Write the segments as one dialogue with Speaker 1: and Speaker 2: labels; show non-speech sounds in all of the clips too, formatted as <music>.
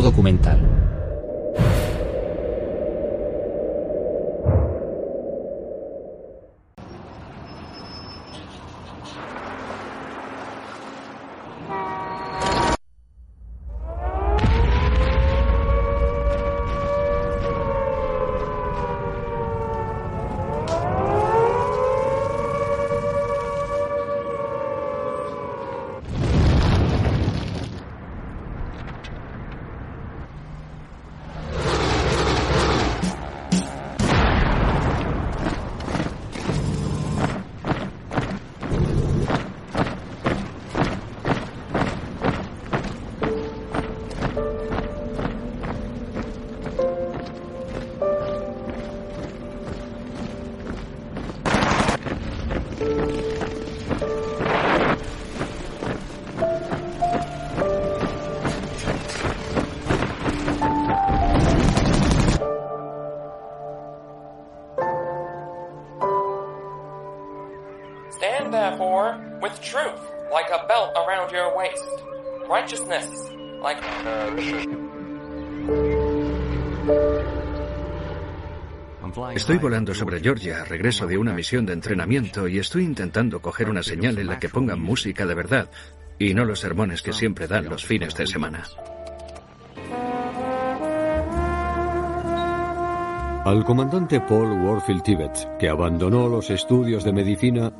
Speaker 1: documental.
Speaker 2: Estoy volando sobre Georgia, regreso de una misión de entrenamiento y estoy intentando coger una señal en la que pongan música de verdad y no los sermones que siempre dan los fines de semana.
Speaker 3: Al comandante Paul Warfield Tibbets, que abandonó los estudios de medicina,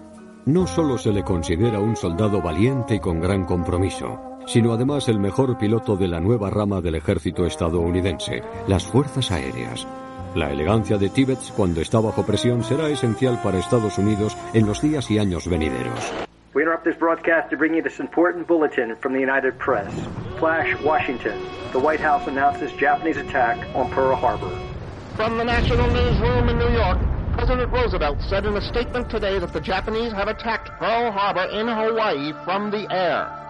Speaker 3: no solo se le considera un soldado valiente y con gran compromiso, sino además el mejor piloto de la nueva rama del ejército estadounidense, las Fuerzas Aéreas. La elegancia de Tibbets cuando está bajo presión será esencial para Estados Unidos en los días y años venideros.
Speaker 4: We interrupt this broadcast to bring you this important bulletin from the United Press. Flash, Washington. The White House announces Japanese attack on Pearl Harbor.
Speaker 5: From the National Newsroom in New York, President Roosevelt said in a statement today that the Japanese have attacked Pearl Harbor in Hawaii from the air.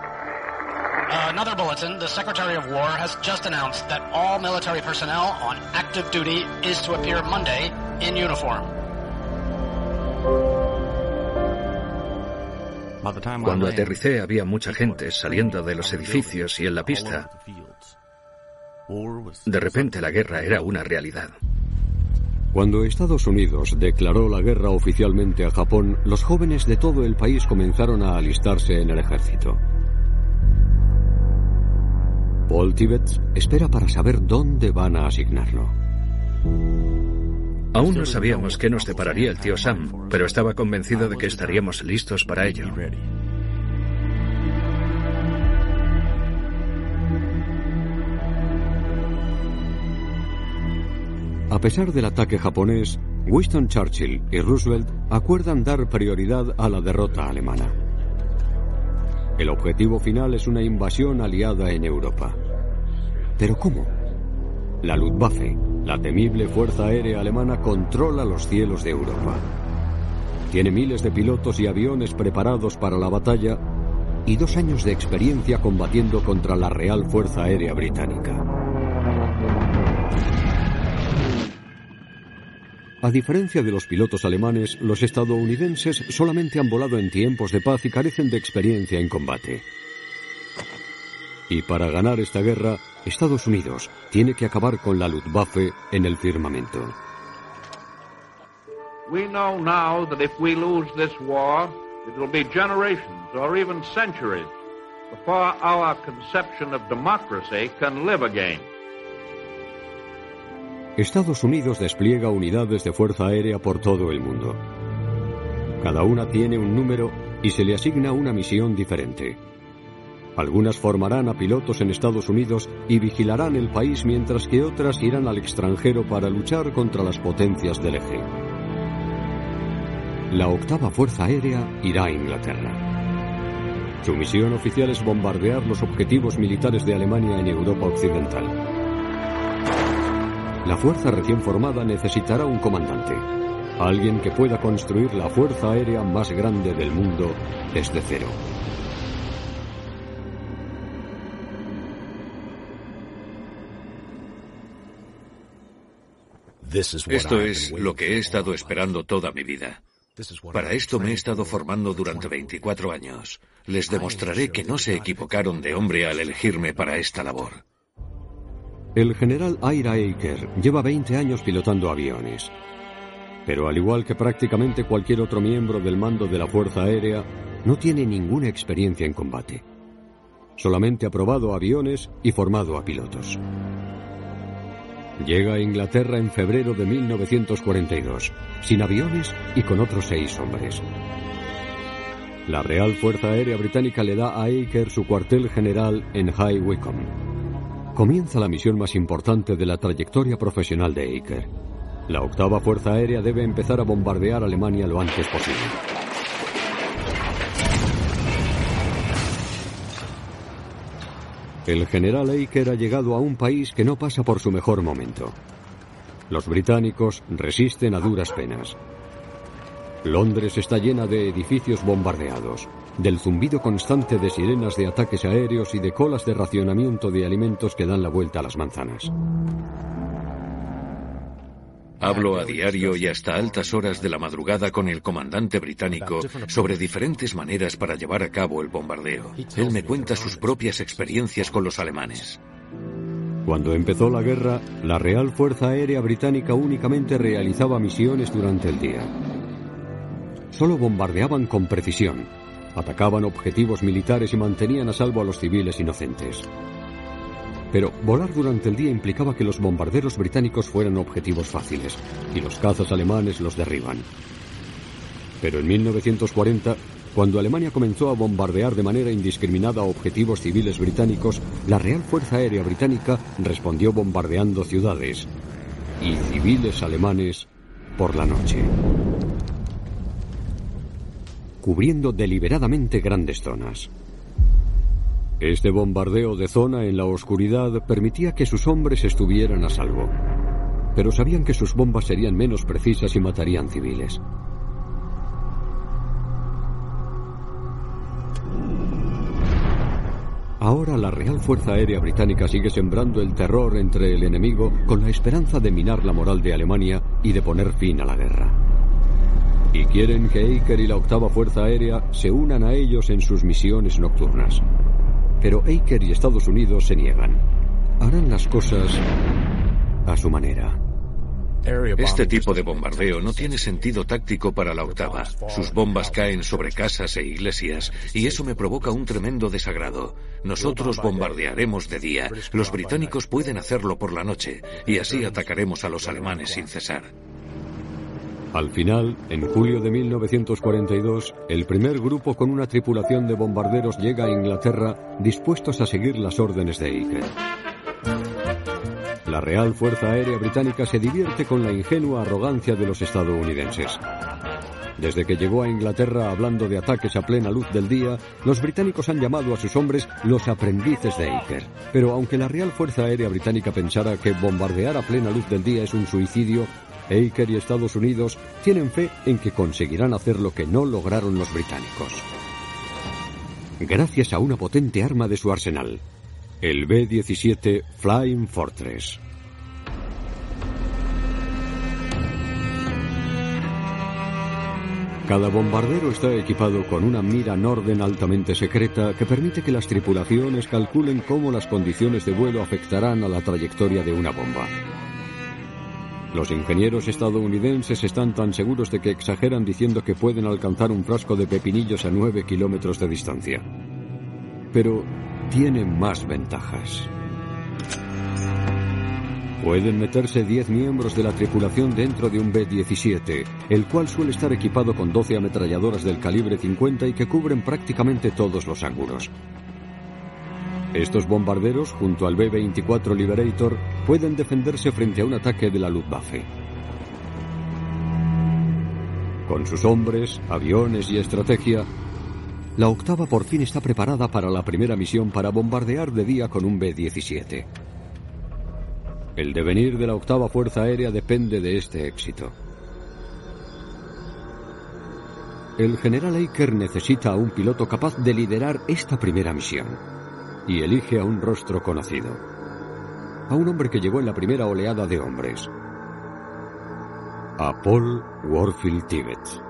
Speaker 6: Another bulletin. The Secretary of War has just announced that all military personnel on active duty is to appear Monday in uniform.
Speaker 2: Cuando aterricé había mucha gente saliendo de los edificios y en la pista. De repente la guerra era una realidad.
Speaker 3: Cuando Estados Unidos declaró la guerra oficialmente a Japón, los jóvenes de todo el país comenzaron a alistarse en el ejército. Paul Tibbets espera para saber dónde van a asignarlo.
Speaker 2: Aún no sabíamos qué nos depararía el tío Sam, pero estaba convencido de que estaríamos listos para ello.
Speaker 3: A pesar del ataque japonés, Winston Churchill y Roosevelt acuerdan dar prioridad a la derrota alemana. El objetivo final es una invasión aliada en Europa. ¿Pero cómo? La Luftwaffe, la temible fuerza aérea alemana, controla los cielos de Europa. Tiene miles de pilotos y aviones preparados para la batalla y dos años de experiencia combatiendo contra la Real Fuerza Aérea Británica. A diferencia de los pilotos alemanes, los estadounidenses solamente han volado en tiempos de paz y carecen de experiencia en combate. Y para ganar esta guerra, Estados Unidos tiene que acabar con la Luftwaffe en el firmamento.
Speaker 7: We know now that if we lose this war, it will be generations or even centuries before our conception of democracy can live again.
Speaker 3: Estados Unidos despliega unidades de fuerza aérea por todo el mundo. Cada una tiene un número y se le asigna una misión diferente. Algunas formarán a pilotos en Estados Unidos y vigilarán el país mientras que otras irán al extranjero para luchar contra las potencias del eje. la octava Fuerza Aérea irá a Inglaterra. Su misión oficial es bombardear los objetivos militares de Alemania en Europa Occidental. La fuerza recién formada necesitará un comandante, alguien que pueda construir la fuerza aérea más grande del mundo desde cero.
Speaker 2: Esto es lo que he estado esperando toda mi vida. Para esto me he estado formando durante 24 años. Les demostraré que no se equivocaron de hombre al elegirme para esta labor.
Speaker 3: El general Ira Aker lleva 20 años pilotando aviones. Pero al igual que prácticamente cualquier otro miembro del mando de la Fuerza Aérea, no tiene ninguna experiencia en combate. Solamente ha probado aviones y formado a pilotos. Llega a Inglaterra en febrero de 1942, sin aviones y con otros seis hombres. La Real Fuerza Aérea Británica le da a Aker su cuartel general en High Wycombe. Comienza la misión más importante de la trayectoria profesional de Aker. La octava Fuerza Aérea debe empezar a bombardear Alemania lo antes posible. El general Aker ha llegado a un país que no pasa por su mejor momento. Los británicos resisten a duras penas. Londres está llena de edificios bombardeados, del zumbido constante de sirenas de ataques aéreos y de colas de racionamiento de alimentos que dan la vuelta a las manzanas.
Speaker 2: Hablo a diario y hasta altas horas de la madrugada con el comandante británico sobre diferentes maneras para llevar a cabo el bombardeo. Él me cuenta sus propias experiencias con los alemanes.
Speaker 3: Cuando empezó la guerra, la Real Fuerza Aérea Británica únicamente realizaba misiones durante el día. Solo bombardeaban con precisión, atacaban objetivos militares y mantenían a salvo a los civiles inocentes. Pero volar durante el día implicaba que los bombarderos británicos fueran objetivos fáciles, y los cazas alemanes los derriban. Pero en 1940, cuando Alemania comenzó a bombardear de manera indiscriminada objetivos civiles británicos, la Real Fuerza Aérea Británica respondió bombardeando ciudades y civiles alemanes por la noche, cubriendo deliberadamente grandes zonas. Este bombardeo de zona en la oscuridad permitía que sus hombres estuvieran a salvo, pero sabían que sus bombas serían menos precisas y matarían civiles. Ahora la Real Fuerza Aérea Británica sigue sembrando el terror entre el enemigo con la esperanza de minar la moral de Alemania y de poner fin a la guerra. Y quieren que Eicher y la octava Fuerza Aérea se unan a ellos en sus misiones nocturnas pero Aker y Estados Unidos se niegan. Harán las cosas a su manera.
Speaker 2: Este tipo de bombardeo no tiene sentido táctico para la octava. Sus bombas caen sobre casas e iglesias y eso me provoca un tremendo desagrado. Nosotros bombardearemos de día, los británicos pueden hacerlo por la noche y así atacaremos a los alemanes sin cesar.
Speaker 3: Al final, en julio de 1942, el primer grupo con una tripulación de bombarderos llega a Inglaterra dispuestos a seguir las órdenes de Iker. La Real Fuerza Aérea Británica se divierte con la ingenua arrogancia de los estadounidenses. Desde que llegó a Inglaterra hablando de ataques a plena luz del día, los británicos han llamado a sus hombres los aprendices de Iker. Pero aunque la Real Fuerza Aérea Británica pensara que bombardear a plena luz del día es un suicidio, Aker y Estados Unidos tienen fe en que conseguirán hacer lo que no lograron los británicos. Gracias a una potente arma de su arsenal, el B-17 Flying Fortress. Cada bombardero está equipado con una mira Norden altamente secreta que permite que las tripulaciones calculen cómo las condiciones de vuelo afectarán a la trayectoria de una bomba. Los ingenieros estadounidenses están tan seguros de que exageran diciendo que pueden alcanzar un frasco de pepinillos a 9 kilómetros de distancia. Pero tienen más ventajas. Pueden meterse 10 miembros de la tripulación dentro de un B-17, el cual suele estar equipado con 12 ametralladoras del calibre 50 y que cubren prácticamente todos los ángulos. Estos bombarderos, junto al B-24 Liberator, pueden defenderse frente a un ataque de la Luftwaffe. Con sus hombres, aviones y estrategia, la octava por fin está preparada para la primera misión para bombardear de día con un B-17. El devenir de la octava Fuerza Aérea depende de este éxito. El general Eicher necesita a un piloto capaz de liderar esta primera misión y elige a un rostro conocido, a un hombre que llegó en la primera oleada de hombres, a Paul Warfield Tibbets.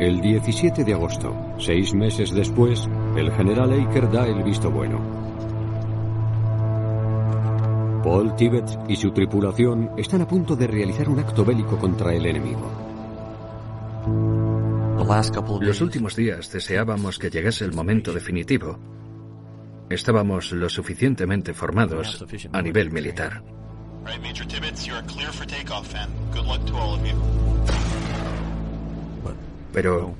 Speaker 3: El 17 de agosto, seis meses después, el general Eicher da el visto bueno. Paul Tibbet y su tripulación están a punto de realizar un acto bélico contra el enemigo.
Speaker 1: Los últimos días deseábamos que llegase el momento definitivo. Estábamos lo suficientemente formados a nivel militar. Pero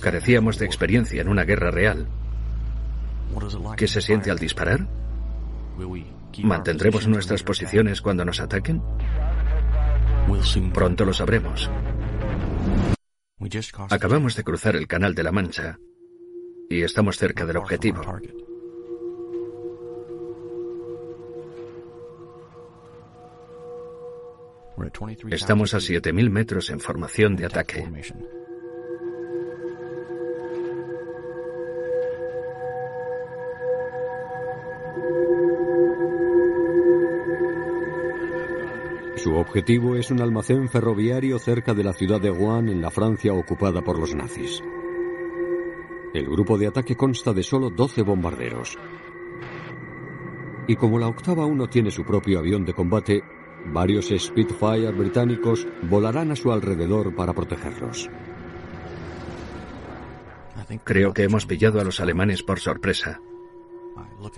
Speaker 1: carecíamos de experiencia en una guerra real. ¿Qué se siente al disparar? ¿Mantendremos nuestras posiciones cuando nos ataquen? Pronto lo sabremos. Acabamos de cruzar el Canal de la Mancha y estamos cerca del objetivo. Estamos a 7.000 metros en formación de ataque.
Speaker 3: Su objetivo es un almacén ferroviario cerca de la ciudad de Rouen en la Francia ocupada por los nazis. El grupo de ataque consta de solo 12 bombarderos. Y como la octava uno tiene su propio avión de combate, varios Spitfire británicos volarán a su alrededor para protegerlos.
Speaker 1: Creo que hemos pillado a los alemanes por sorpresa.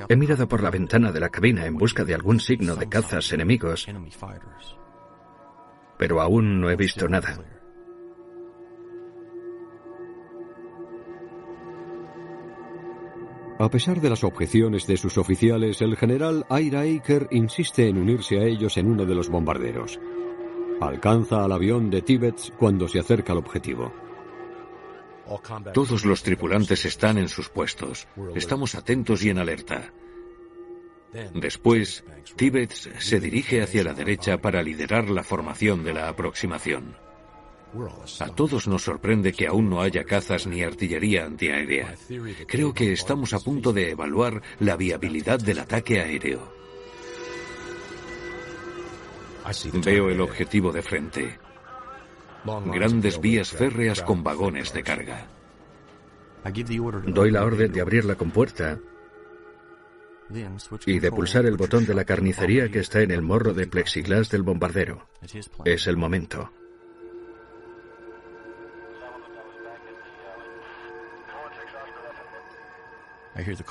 Speaker 1: He mirado por la ventana de la cabina en busca de algún signo de cazas enemigos, pero aún no he visto nada.
Speaker 3: A pesar de las objeciones de sus oficiales, el general Ira Aker insiste en unirse a ellos en uno de los bombarderos. Alcanza al avión de Tibet cuando se acerca al objetivo.
Speaker 2: Todos los tripulantes están en sus puestos. Estamos atentos y en alerta. Después, Tibbets se dirige hacia la derecha para liderar la formación de la aproximación. A todos nos sorprende que aún no haya cazas ni artillería antiaérea. Creo que estamos a punto de evaluar la viabilidad del ataque aéreo. Veo el objetivo de frente grandes vías férreas con vagones de carga.
Speaker 1: Doy la orden de abrir la compuerta y de pulsar el botón de la carnicería que está en el morro de plexiglas del bombardero. Es el momento.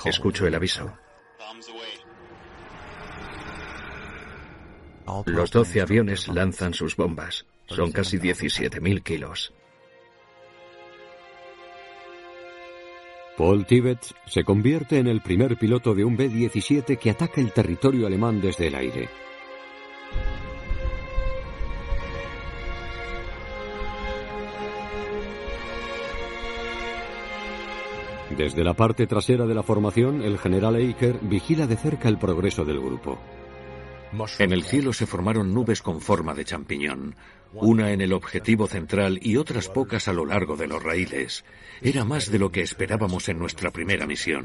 Speaker 1: Escucho el aviso. Los doce aviones lanzan sus bombas. Son casi 17.000 kilos.
Speaker 3: Paul Tibet se convierte en el primer piloto de un B-17 que ataca el territorio alemán desde el aire. Desde la parte trasera de la formación, el general Eicher vigila de cerca el progreso del grupo.
Speaker 2: En el cielo se formaron nubes con forma de champiñón, una en el objetivo central y otras pocas a lo largo de los raíles. Era más de lo que esperábamos en nuestra primera misión.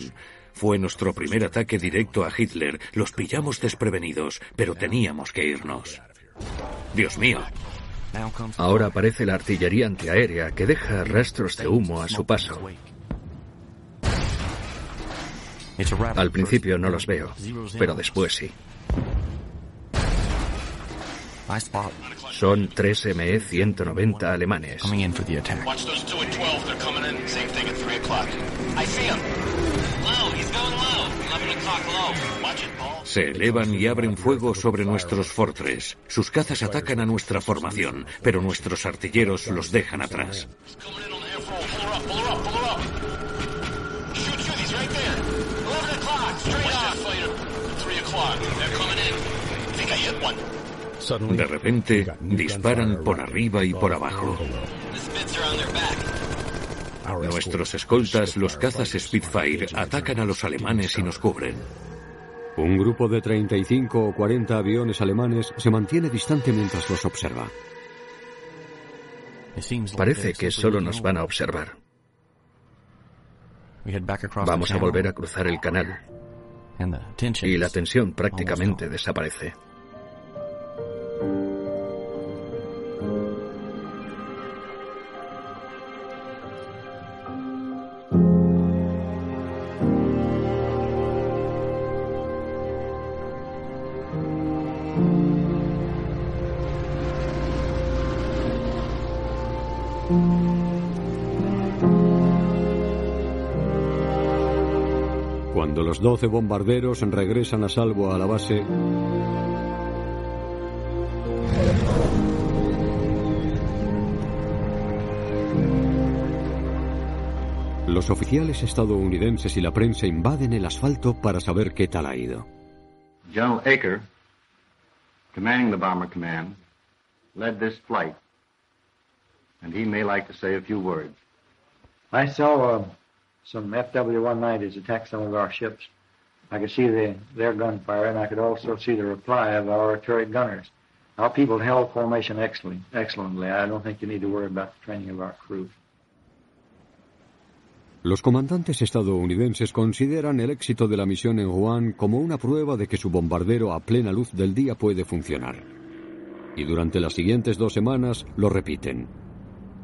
Speaker 2: Fue nuestro primer ataque directo a Hitler. Los pillamos desprevenidos, pero teníamos que irnos. Dios mío.
Speaker 1: Ahora aparece la artillería antiaérea que deja rastros de humo a su paso. Al principio no los veo, pero después sí. Son tres ME-190 alemanes.
Speaker 2: Se elevan y abren fuego sobre nuestros fortres. Sus cazas atacan a nuestra formación, pero nuestros artilleros los dejan atrás. De repente, disparan por arriba y por abajo. Nuestros escoltas, los cazas Spitfire, atacan a los alemanes y nos cubren.
Speaker 3: Un grupo de 35 o 40 aviones alemanes se mantiene distante mientras los observa.
Speaker 1: Parece que solo nos van a observar. Vamos a volver a cruzar el canal. Y la tensión prácticamente desaparece.
Speaker 3: Los 12 bombarderos regresan a salvo a la base, los oficiales estadounidenses y la prensa invaden el asfalto para saber qué tal ha ido.
Speaker 8: General Aker, commanding the Bomber Command, led this flight, and he may like to say a few words.
Speaker 9: I saw uh, some FW-190s attack some of our ships. I could see the, their gunfire, and I could also see the reply of our turret gunners. Our people held formation excellently. I don't think you need to worry about the training of our crew.
Speaker 3: Los comandantes estadounidenses consideran el éxito de la misión en Wuhan como una prueba de que su bombardero a plena luz del día puede funcionar. Y durante las siguientes dos semanas lo repiten.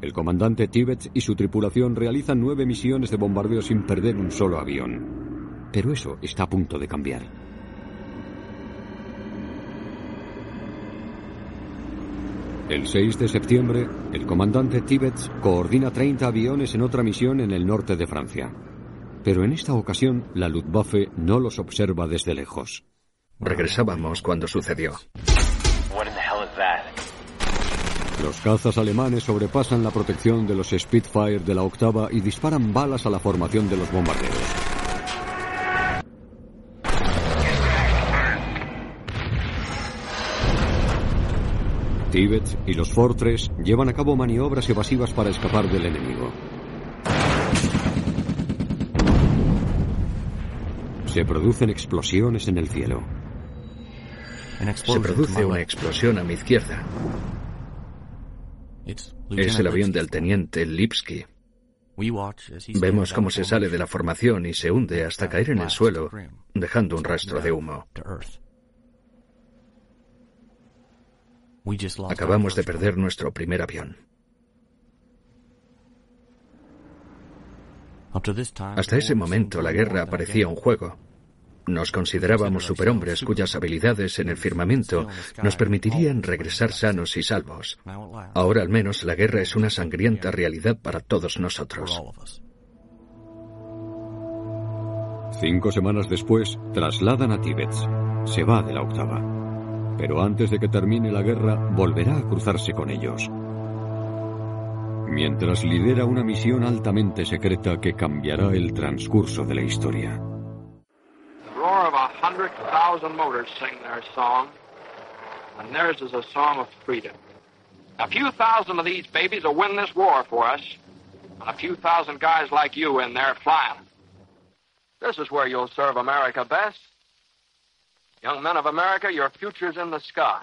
Speaker 3: El comandante Tibbets y su tripulación realizan nueve misiones de bombardeo sin perder un solo avión. Pero eso está a punto de cambiar. El 6 de septiembre, el comandante Tibbets coordina 30 aviones en otra misión en el norte de Francia. Pero en esta ocasión, la Luftwaffe no los observa desde lejos.
Speaker 1: Regresábamos cuando sucedió.
Speaker 3: Los cazas alemanes sobrepasan la protección de los Spitfire de la octava y disparan balas a la formación de los bombarderos. Tibet y los Fortress llevan a cabo maniobras evasivas para escapar del enemigo. Se producen explosiones en el cielo.
Speaker 1: Se produce una explosión a mi izquierda. Es el avión del teniente Lipsky. Vemos cómo se sale de la formación y se hunde hasta caer en el suelo, dejando un rastro de humo. Acabamos de perder nuestro primer avión. Hasta ese momento la guerra parecía un juego. Nos considerábamos superhombres cuyas habilidades en el firmamento nos permitirían regresar sanos y salvos. Ahora al menos la guerra es una sangrienta realidad para todos nosotros.
Speaker 3: Cinco semanas después, trasladan a Tíbet. Se va de la octava. Pero antes de que termine la guerra, volverá a cruzarse con ellos. Mientras lidera una misión altamente secreta que cambiará el transcurso de la historia.
Speaker 5: Roar of a hundred thousand motors sing their song, and theirs is a song of freedom. A few thousand of these babies will win this war for us, and a few thousand guys like you in there flying. This is where you'll serve America best. Young men of America, your future's in the sky.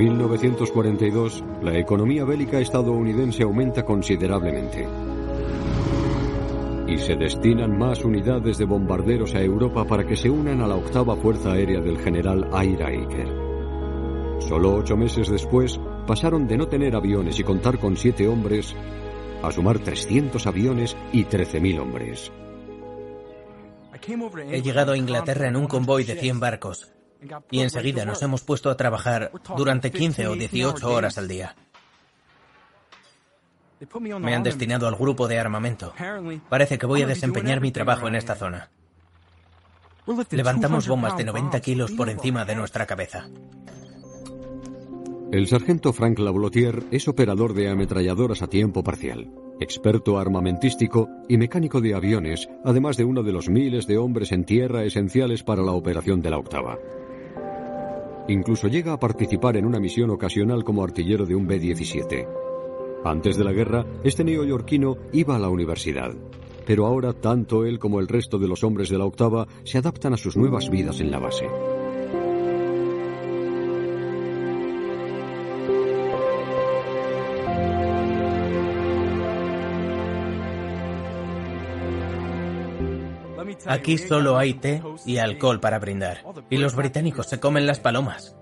Speaker 3: 1942, la economía bélica estadounidense aumenta considerablemente. Y se destinan más unidades de bombarderos a Europa para que se unan a la octava Fuerza Aérea del general Ira. Solo ocho meses después, pasaron de no tener aviones y contar con siete hombres a sumar 300 aviones y 13.000 hombres.
Speaker 10: He llegado a Inglaterra en un convoy de 100 barcos y enseguida nos hemos puesto a trabajar durante 15 o 18 horas al día. Me han destinado al grupo de armamento. Parece que voy a desempeñar mi trabajo en esta zona. Levantamos bombas de 90 kilos por encima de nuestra cabeza.
Speaker 3: El sargento Frank Lablotier es operador de ametralladoras a tiempo parcial, experto armamentístico y mecánico de aviones, además de uno de los miles de hombres en tierra esenciales para la operación de la octava. Incluso llega a participar en una misión ocasional como artillero de un B-17. Antes de la guerra, este neoyorquino iba a la universidad, pero ahora tanto él como el resto de los hombres de la octava se adaptan a sus nuevas vidas en la base.
Speaker 10: Aquí solo hay té y alcohol para brindar. Y los británicos se comen las palomas.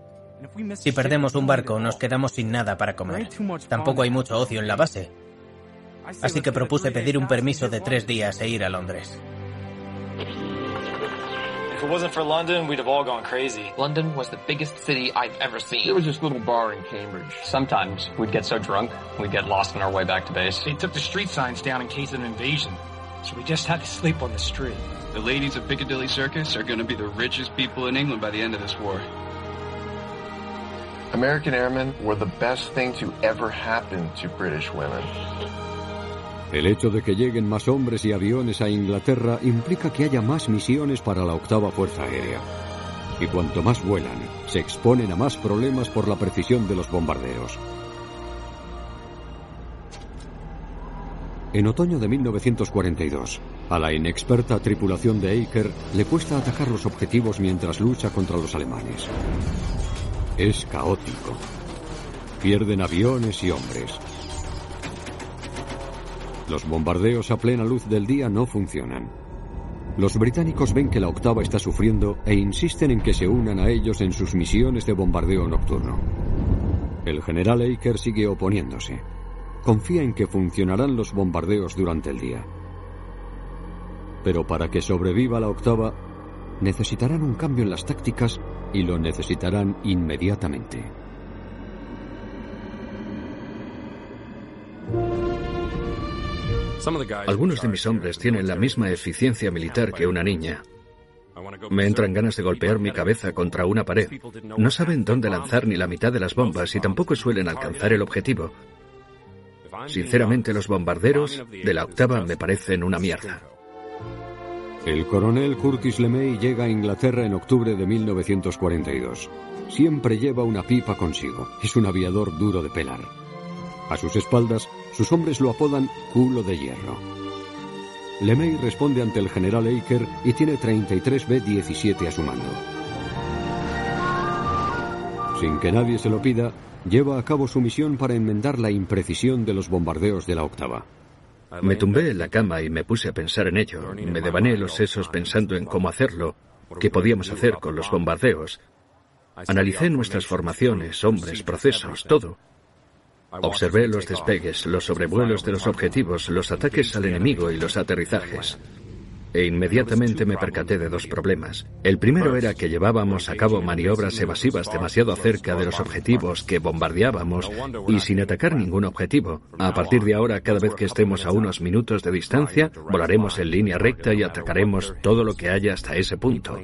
Speaker 10: Si perdemos un barco, nos quedamos sin nada para comer. Tampoco hay mucho ocio en la base. Así que propuse pedir un permiso de tres días e ir a Londres.
Speaker 11: If it wasn't for London, we'd have all gone crazy. London was the biggest city I've ever seen.
Speaker 12: There was this little bar in Cambridge.
Speaker 11: Sometimes we'd get so drunk, we'd get lost on our way back to base.
Speaker 12: They took the street signs down in case of an invasion, so we just had to sleep on the street.
Speaker 13: The ladies of Piccadilly Circus are going to be the richest people in England by the end of this war.
Speaker 14: American airmen were the best thing to ever happen to British women.
Speaker 3: El hecho de que lleguen más hombres y aviones a Inglaterra implica que haya más misiones para la octava Fuerza Aérea. Y cuanto más vuelan, se exponen a más problemas por la precisión de los bombarderos. En otoño de 1942, a la inexperta tripulación de Aker le cuesta atacar los objetivos mientras lucha contra los alemanes. Es caótico. Pierden aviones y hombres. Los bombardeos a plena luz del día no funcionan. Los británicos ven que la octava está sufriendo e insisten en que se unan a ellos en sus misiones de bombardeo nocturno. El general Aker sigue oponiéndose. Confía en que funcionarán los bombardeos durante el día. Pero para que sobreviva la octava, necesitarán un cambio en las tácticas y lo necesitarán inmediatamente.
Speaker 1: Algunos de mis hombres tienen la misma eficiencia militar que una niña. Me entran ganas de golpear mi cabeza contra una pared. No saben dónde lanzar ni la mitad de las bombas y tampoco suelen alcanzar el objetivo. Sinceramente, los bombarderos de la octava me parecen una mierda.
Speaker 3: El coronel Curtis LeMay llega a Inglaterra en octubre de 1942. Siempre lleva una pipa consigo. Es un aviador duro de pelar. A sus espaldas, sus hombres lo apodan culo de hierro. LeMay responde ante el general Aker y tiene 33 B-17 a su mando. Sin que nadie se lo pida, lleva a cabo su misión para enmendar la imprecisión de los bombardeos de la octava.
Speaker 1: Me tumbé en la cama y me puse a pensar en ello. Me devané los sesos pensando en cómo hacerlo, qué podíamos hacer con los bombardeos. Analicé nuestras formaciones, hombres, procesos, todo. Observé los despegues, los sobrevuelos de los objetivos, los ataques al enemigo y los aterrizajes. E inmediatamente me percaté de dos problemas. El primero era que llevábamos a cabo maniobras evasivas demasiado cerca de los objetivos que bombardeábamos y sin atacar ningún objetivo. A partir de ahora, cada vez que estemos a unos minutos de distancia, volaremos en línea recta y atacaremos todo lo que haya hasta ese punto.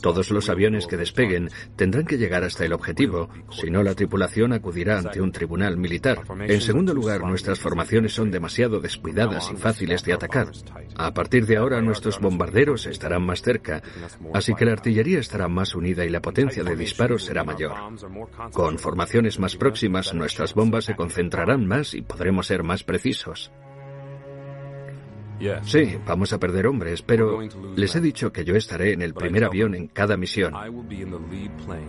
Speaker 1: Todos los aviones que despeguen tendrán que llegar hasta el objetivo, si no la tripulación acudirá ante un tribunal militar. En segundo lugar, nuestras formaciones son demasiado descuidadas y fáciles de atacar. A partir de ahora, nuestros bombarderos estarán más cerca, así que la artillería estará más unida y la potencia de disparos será mayor. Con formaciones más próximas, nuestras bombas se concentrarán más y podremos ser más precisos. Sí, vamos a perder hombres, pero les he dicho que yo estaré en el primer avión en cada misión.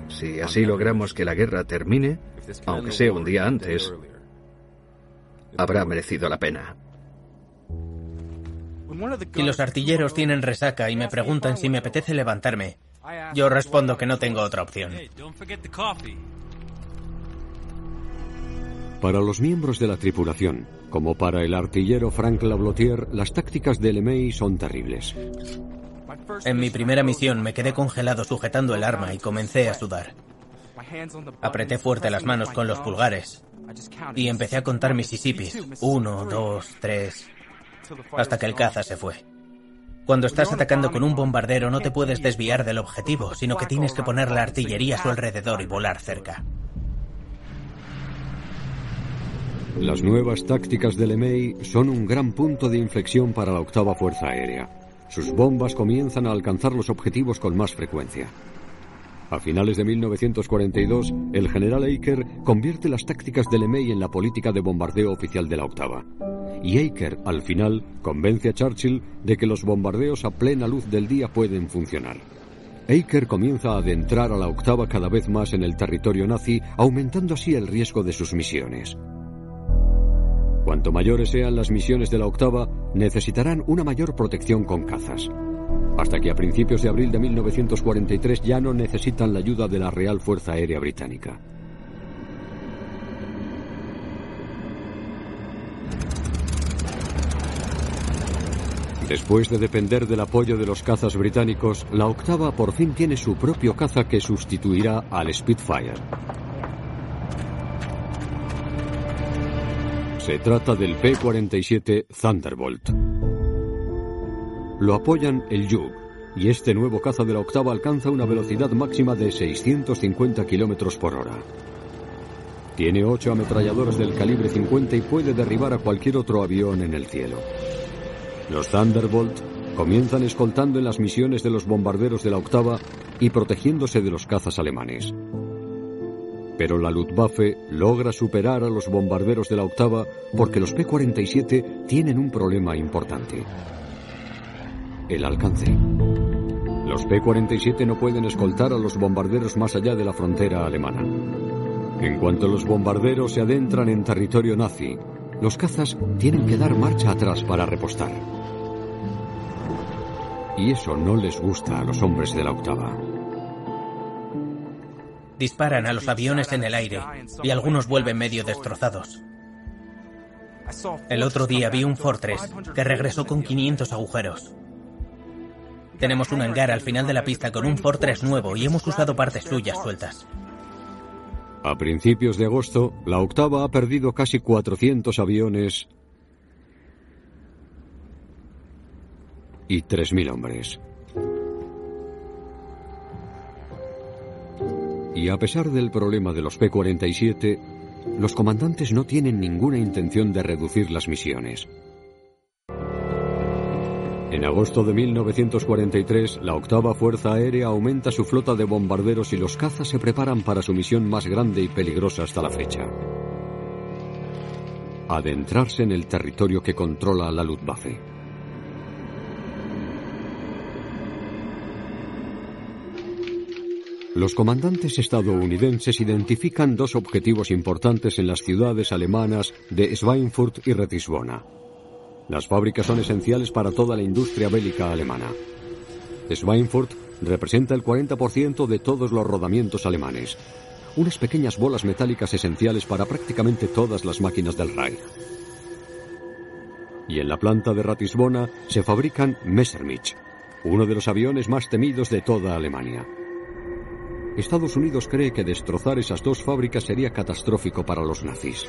Speaker 1: Si así logramos que la guerra termine, aunque sea un día antes, habrá merecido la pena.
Speaker 10: Y los artilleros tienen resaca y me preguntan si me apetece levantarme. Yo respondo que no tengo otra opción.
Speaker 3: Para los miembros de la tripulación, como para el artillero Frank Lablotier, las tácticas de LeMay son terribles.
Speaker 10: En mi primera misión me quedé congelado sujetando el arma y comencé a sudar. Apreté fuerte las manos con los pulgares y empecé a contar Mississippis. Uno, dos, tres hasta que el caza se fue. Cuando estás atacando con un bombardero no te puedes desviar del objetivo, sino que tienes que poner la artillería a su alrededor y volar cerca.
Speaker 3: Las nuevas tácticas del EMEI son un gran punto de inflexión para la octava Fuerza Aérea. Sus bombas comienzan a alcanzar los objetivos con más frecuencia. A finales de 1942, el general Eicher convierte las tácticas del EMEI en la política de bombardeo oficial de la octava y Eicher, al final, convence a Churchill de que los bombardeos a plena luz del día pueden funcionar. Eicher comienza a adentrar a la octava cada vez más en el territorio nazi, aumentando así el riesgo de sus misiones. Cuanto mayores sean las misiones de la octava, necesitarán una mayor protección con cazas. Hasta que a principios de abril de 1943 ya no necesitan la ayuda de la Real Fuerza Aérea Británica. Después de depender del apoyo de los cazas británicos, la octava por fin tiene su propio caza que sustituirá al Spitfire. Se trata del P-47 Thunderbolt. Lo apoyan el Yug, y este nuevo caza de la octava alcanza una velocidad máxima de 650 km por hora. Tiene ocho ametralladoras del calibre 50 y puede derribar a cualquier otro avión en el cielo. Los Thunderbolt comienzan escoltando en las misiones de los bombarderos de la octava y protegiéndose de los cazas alemanes. Pero la Luftwaffe logra superar a los bombarderos de la octava porque los P-47 tienen un problema importante. El alcance. Los P-47 no pueden escoltar a los bombarderos más allá de la frontera alemana. En cuanto los bombarderos se adentran en territorio nazi, los cazas tienen que dar marcha atrás para repostar. Y eso no les gusta a los hombres de la octava.
Speaker 10: Disparan a los aviones en el aire y algunos vuelven medio destrozados. El otro día vi un Fortress que regresó con 500 agujeros. Tenemos un hangar al final de la pista con un Fortress nuevo y hemos usado partes suyas sueltas.
Speaker 3: A principios de agosto, la octava ha perdido casi 400 aviones y 3.000 hombres. Y a pesar del problema de los P-47, los comandantes no tienen ninguna intención de reducir las misiones. En agosto de 1943, la octava Fuerza Aérea aumenta su flota de bombarderos y los cazas se preparan para su misión más grande y peligrosa hasta la fecha. Adentrarse en el territorio que controla la Luftwaffe. Los comandantes estadounidenses identifican dos objetivos importantes en las ciudades alemanas de Schweinfurt y Ratisbona. Las fábricas son esenciales para toda la industria bélica alemana. Schweinfurt representa el 40% de todos los rodamientos alemanes, unas pequeñas bolas metálicas esenciales para prácticamente todas las máquinas del Reich. Y en la planta de Ratisbona se fabrican Messerschmitt, uno de los aviones más temidos de toda Alemania. Estados Unidos cree que destrozar esas dos fábricas sería catastrófico para los nazis.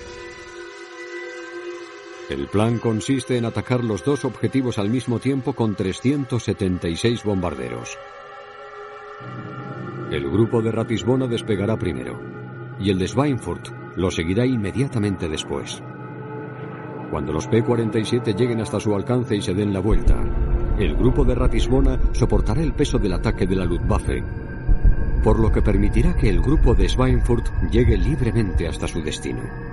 Speaker 3: El plan consiste en atacar los dos objetivos al mismo tiempo con 376 bombarderos. El grupo de Ratisbona despegará primero y el de Schweinfurt lo seguirá inmediatamente después. Cuando los P-47 lleguen hasta su alcance y se den la vuelta, el grupo de Ratisbona soportará el peso del ataque de la Luftwaffe, por lo que permitirá que el grupo de Schweinfurt llegue libremente hasta su destino.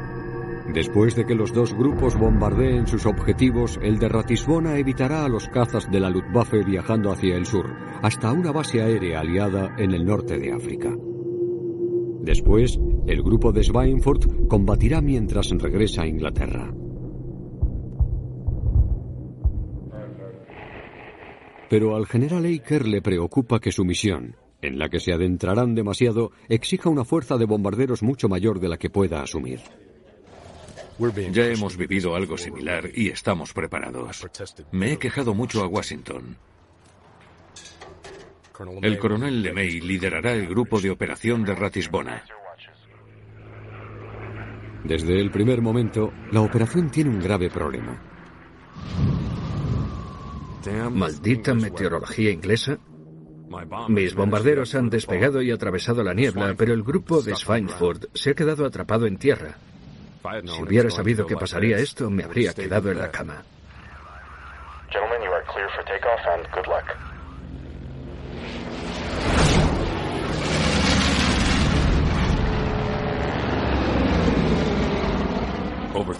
Speaker 3: Después de que los dos grupos bombardeen sus objetivos, el de Ratisbona evitará a los cazas de la Luftwaffe viajando hacia el sur, hasta una base aérea aliada en el norte de África. Después, el grupo de Schweinfurt combatirá mientras regresa a Inglaterra. Pero al general Aker le preocupa que su misión, en la que se adentrarán demasiado, exija una fuerza de bombarderos mucho mayor de la que pueda asumir.
Speaker 2: Ya hemos vivido algo similar y estamos preparados. Me he quejado mucho a Washington. El coronel LeMay liderará el grupo de operación de Ratisbona.
Speaker 3: Desde el primer momento, la operación tiene un grave problema.
Speaker 1: Maldita meteorología inglesa. Mis bombarderos han despegado y atravesado la niebla, pero el grupo de Schweinfurt se ha quedado atrapado en tierra. Si hubiera sabido que pasaría esto, me habría quedado en la cama.
Speaker 14: Gentlemen, you are clear for takeoff and good luck.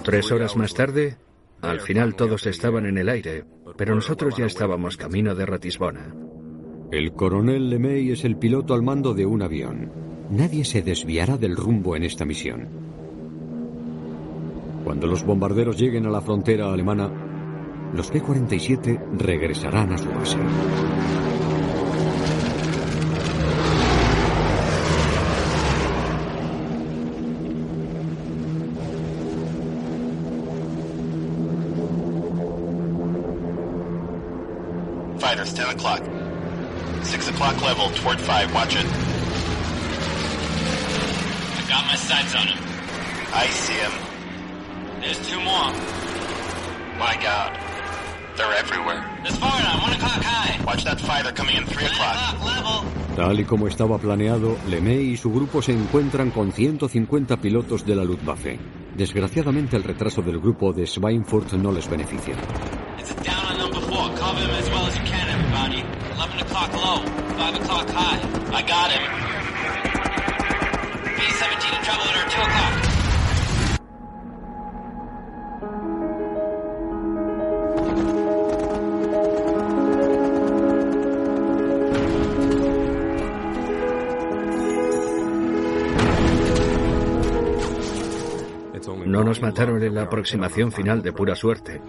Speaker 1: Tres horas más tarde, al final todos estaban en el aire, pero nosotros ya estábamos camino de Ratisbona.
Speaker 3: El coronel LeMay es el piloto al mando de un avión. Nadie se desviará del rumbo en esta misión. Cuando los bombarderos lleguen a la frontera alemana, los P-47 regresarán a su base.
Speaker 15: Fighters, 10 o'clock. 6 o'clock level, toward 5, watch it.
Speaker 16: I got my sights on him.
Speaker 15: I see him.
Speaker 16: There's two more.
Speaker 15: My god. They're everywhere.
Speaker 16: There's four of them, 1 o'clock high.
Speaker 15: Watch that fighter coming in 3 o'clock.
Speaker 16: level.
Speaker 3: Tal y como estaba planeado, LeMay y su grupo se encuentran con 150 pilotos de la Luftwaffe. Desgraciadamente el retraso del grupo de Schweinfurt no les beneficia.
Speaker 16: It's down on number four. Cover him as well as you can, everybody. 11 o'clock low, 5 o'clock high.
Speaker 15: I got him.
Speaker 16: B-17 in trouble at her 2 o'clock.
Speaker 1: Nos mataron en la aproximación final de pura suerte.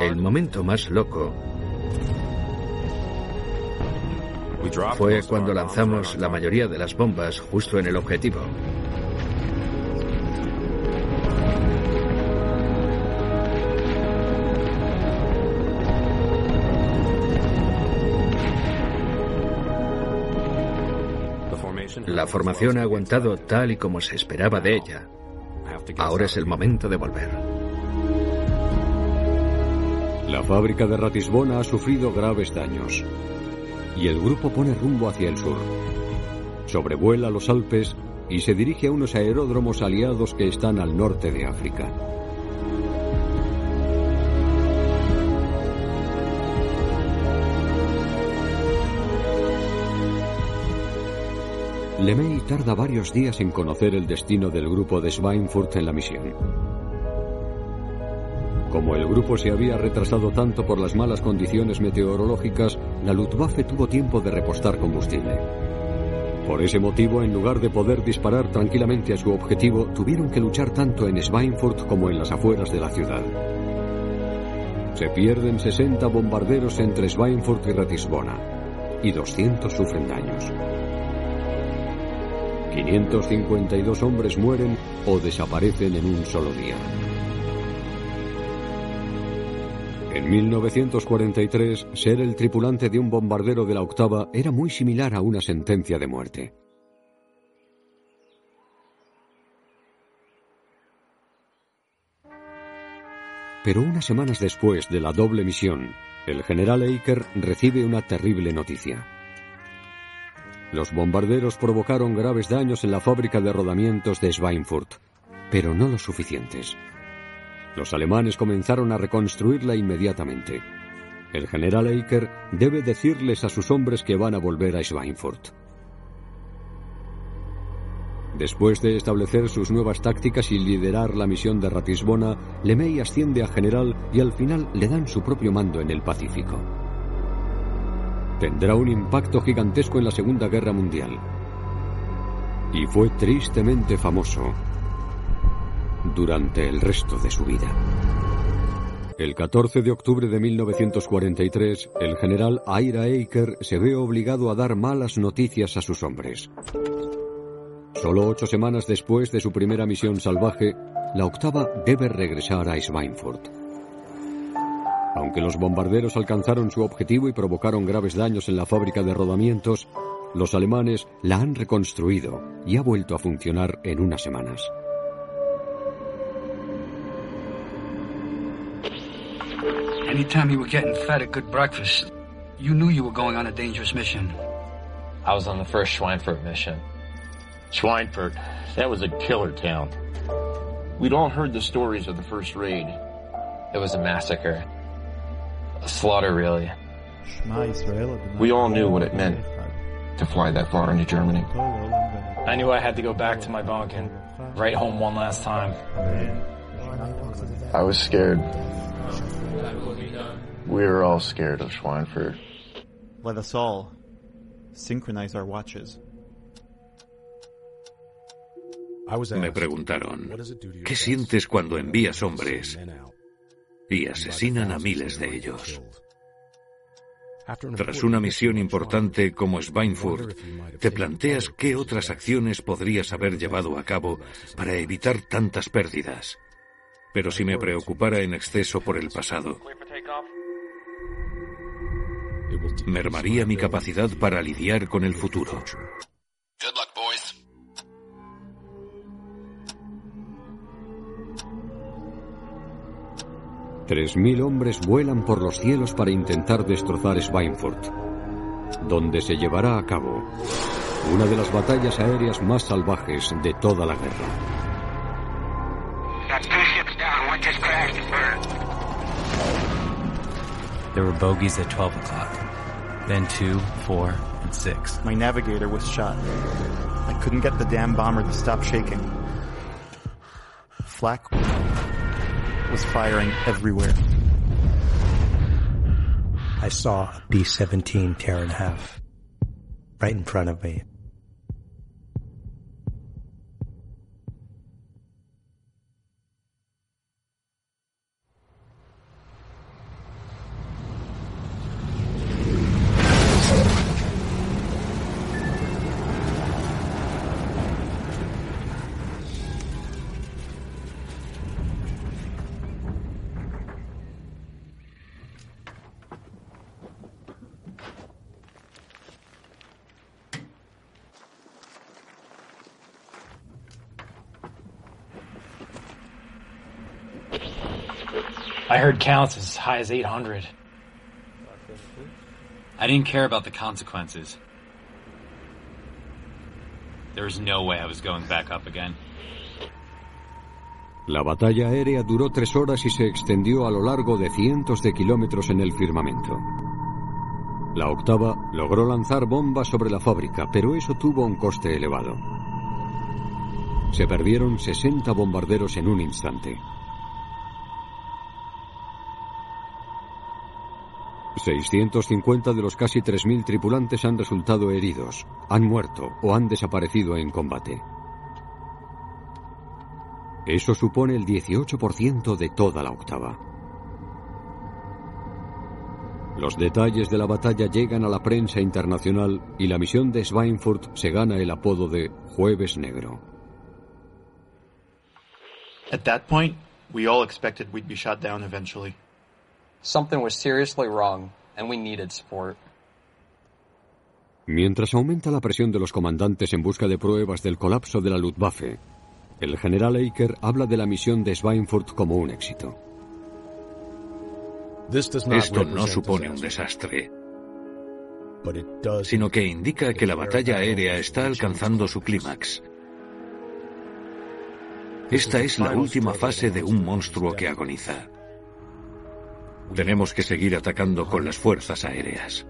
Speaker 1: El momento más loco fue cuando lanzamos la mayoría de las bombas justo en el objetivo. La formación ha aguantado tal y como se esperaba de ella. Ahora es el momento de volver.
Speaker 3: La fábrica de Ratisbona ha sufrido graves daños y el grupo pone rumbo hacia el sur. Sobrevuela los Alpes y se dirige a unos aeródromos aliados que están al norte de África. LeMay tarda varios días en conocer el destino del grupo de Schweinfurt en la misión. Como el grupo se había retrasado tanto por las malas condiciones meteorológicas, la Luftwaffe tuvo tiempo de repostar combustible. Por ese motivo, en lugar de poder disparar tranquilamente a su objetivo, tuvieron que luchar tanto en Schweinfurt como en las afueras de la ciudad. Se pierden 60 bombarderos entre Schweinfurt y Ratisbona, y 200 sufren daños. 552 hombres mueren o desaparecen en un solo día. En 1943, ser el tripulante de un bombardero de la octava era muy similar a una sentencia de muerte. Pero unas semanas después de la doble misión, el general Eicher recibe una terrible noticia. Los bombarderos provocaron graves daños en la fábrica de rodamientos de Schweinfurt, pero no los suficientes. Los alemanes comenzaron a reconstruirla inmediatamente. El general Eicher debe decirles a sus hombres que van a volver a Schweinfurt. Después de establecer sus nuevas tácticas y liderar la misión de Ratisbona, LeMay asciende a general y al final le dan su propio mando en el Pacífico. Tendrá un impacto gigantesco en la Segunda Guerra Mundial. Y fue tristemente famoso durante el resto de su vida. El 14 de octubre de 1943, el general Ira Eicher se ve obligado a dar malas noticias a sus hombres. Solo ocho semanas después de su primera misión salvaje, la octava debe regresar a Schweinfurt. Aunque los bombarderos alcanzaron su objetivo y provocaron graves daños en la fábrica de rodamientos, los alemanes la han reconstruido y ha vuelto a funcionar en unas semanas.
Speaker 17: Anytime you were getting fed a good breakfast, you knew you were going on a dangerous mission.
Speaker 11: I was on the first Schweinfurt mission.
Speaker 18: Schweinfurt, that was a killer town. We'd all heard the stories of the first raid.
Speaker 11: It was a massacre. A slaughter, really.
Speaker 18: We all knew what it meant to fly that far into Germany.
Speaker 11: I knew I had to go back to my bunk and write home one last time.
Speaker 14: I was scared. We were all scared of Schweinfurt.
Speaker 19: Let us all synchronize our watches.
Speaker 2: Me preguntaron, ¿qué sientes cuando envías hombres y asesinan a miles de ellos? Tras una misión importante como Schweinfurt, te planteas qué otras acciones podrías haber llevado a cabo para evitar tantas pérdidas. Pero si me preocupara en exceso por el pasado, mermaría mi capacidad para lidiar con el futuro.
Speaker 3: Tres mil hombres vuelan por los cielos para intentar destrozar Schweinfurt, donde se llevará a cabo una de las batallas aéreas más salvajes de toda la guerra.
Speaker 20: There were bogies at 12 o'clock, then 2, 4, and 6.
Speaker 19: My navigator was shot. I couldn't get the damn bomber to stop shaking. Flak was firing everywhere.
Speaker 21: I saw a B-17 tear in half, right in front of me.
Speaker 11: Counts as high as 800.
Speaker 16: I didn't care about the consequences. There was no way I was going back up again.
Speaker 3: La batalla aérea duró tres horas y se extendió a lo largo de cientos de kilómetros en el firmamento. La octava logró lanzar bombas sobre la fábrica, pero eso tuvo un coste elevado. Se perdieron 60 bombarderos en un instante. 650 de los casi 3.000 tripulantes han resultado heridos, han muerto o han desaparecido en combate. Eso supone el 18% de toda la octava. Los detalles de la batalla llegan a la prensa internacional y la misión de Schweinfurt se gana el apodo de Jueves Negro.
Speaker 19: At that point, we all expected we'd be shot down eventually.
Speaker 11: Something was seriously wrong, and we needed support.
Speaker 3: Mientras aumenta la presión de los comandantes en busca de pruebas del colapso de la Luftwaffe, el general Eicher habla de la misión de Schweinfurt como un éxito.
Speaker 2: Esto no supone un desastre, sino que indica que la batalla aérea está alcanzando su clímax. Esta es la última fase de un monstruo que agoniza. Tenemos que seguir atacando con las fuerzas aéreas.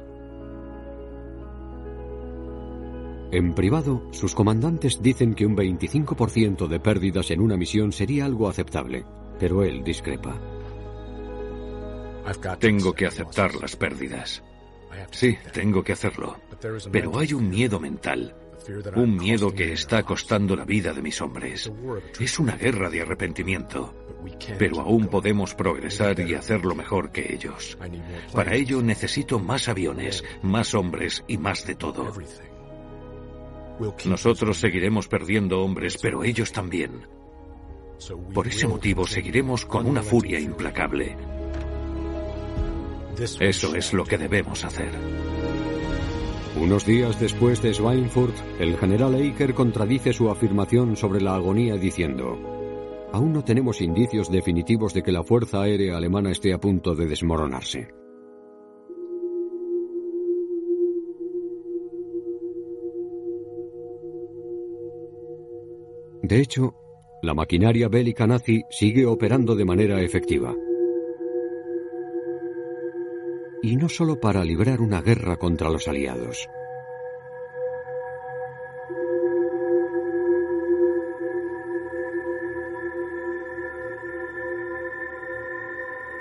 Speaker 3: En privado, sus comandantes dicen que un 25% de pérdidas en una misión sería algo aceptable, pero él discrepa.
Speaker 2: Tengo que aceptar las pérdidas. Sí, tengo que hacerlo. Pero hay un miedo mental, un miedo que está costando la vida de mis hombres. Es una guerra de arrepentimiento, pero aún podemos progresar y hacerlo mejor que ellos. Para ello necesito más aviones, más hombres y más de todo. Nosotros seguiremos perdiendo hombres, pero ellos también. Por ese motivo seguiremos con una furia implacable. Eso es lo que debemos hacer.
Speaker 3: Unos días después de Schweinfurt, el general Eicher contradice su afirmación sobre la agonía diciendo, aún no tenemos indicios definitivos de que la Fuerza Aérea Alemana esté a punto de desmoronarse. De hecho, la maquinaria bélica nazi sigue operando de manera efectiva. Y no solo para librar una guerra contra los aliados.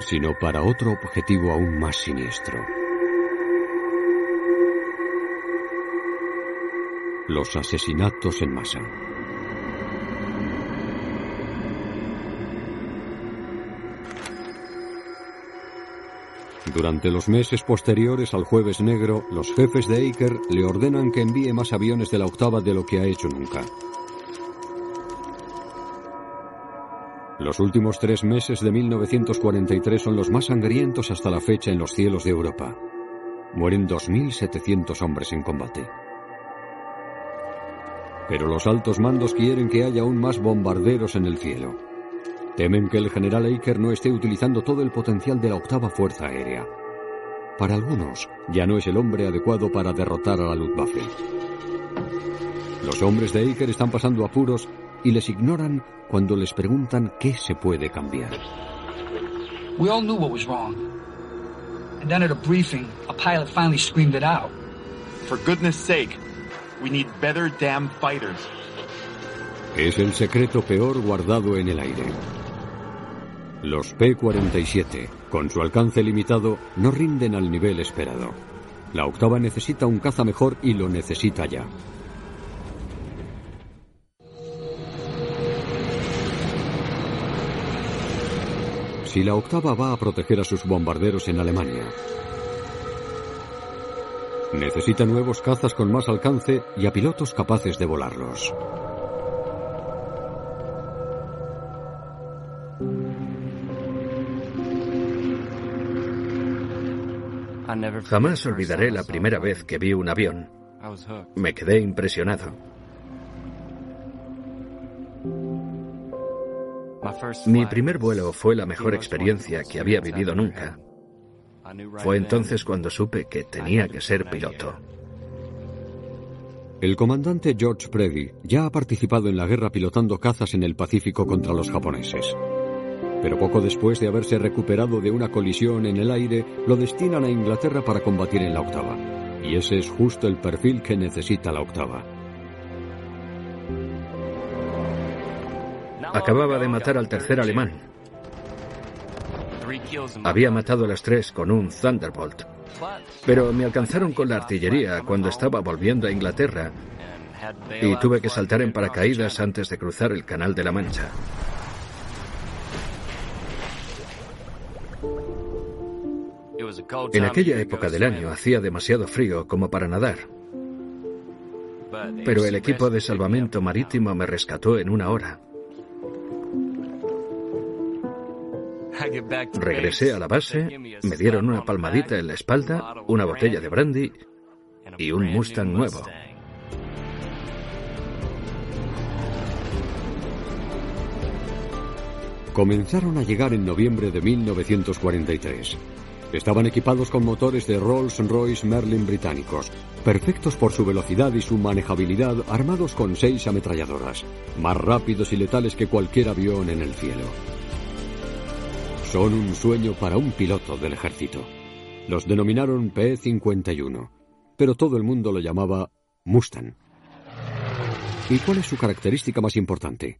Speaker 3: sino para otro objetivo aún más siniestro. Los asesinatos en masa. Durante los meses posteriores al Jueves Negro, los jefes de Eicher le ordenan que envíe más aviones de la octava de lo que ha hecho nunca. Los últimos tres meses de 1943 son los más sangrientos hasta la fecha en los cielos de Europa. Mueren 2.700 hombres en combate. Pero los altos mandos quieren que haya aún más bombarderos en el cielo. Temen que el general Eicher no esté utilizando todo el potencial de la octava Fuerza Aérea. Para algunos, ya no es el hombre adecuado para derrotar a la Luftwaffe. Los hombres de Eicher están pasando apuros y les ignoran cuando les preguntan qué se puede cambiar.
Speaker 17: We all knew what was wrong. And then at a briefing, a pilot finally screamed it out.
Speaker 19: For goodness sake, we need better damn fighters.
Speaker 3: Es el secreto peor guardado en el aire. Los P-47, con su alcance limitado, no rinden al nivel esperado. La octava necesita un caza mejor y lo necesita ya. Si la octava va a proteger a sus bombarderos en Alemania, necesita nuevos cazas con más alcance y a pilotos capaces de volarlos.
Speaker 1: Jamás olvidaré la primera vez que vi un avión. Me quedé impresionado. Mi primer vuelo fue la mejor experiencia que había vivido nunca. Fue entonces cuando supe que tenía que ser piloto.
Speaker 3: El comandante George Preddy ya ha participado en la guerra pilotando cazas en el Pacífico contra los japoneses pero poco después de haberse recuperado de una colisión en el aire, lo destinan a Inglaterra para combatir en la octava. Y ese es justo el perfil que necesita la octava.
Speaker 1: Acababa de matar al tercer alemán. Había matado a las tres con un Thunderbolt. Pero me alcanzaron con la artillería cuando estaba volviendo a Inglaterra y tuve que saltar en paracaídas antes de cruzar el Canal de la Mancha. En aquella época del año hacía demasiado frío como para nadar. Pero el equipo de salvamento marítimo me rescató en una hora. Regresé a la base, me dieron una palmadita en la espalda, una botella de brandy y un Mustang nuevo.
Speaker 3: Comenzaron a llegar en noviembre de 1943. Estaban equipados con motores de Rolls-Royce Merlin británicos, perfectos por su velocidad y su manejabilidad, armados con seis ametralladoras, más rápidos y letales que cualquier avión en el cielo. Son un sueño para un piloto del ejército. Los denominaron P-51, pero todo el mundo lo llamaba Mustang. ¿Y cuál es su característica más importante?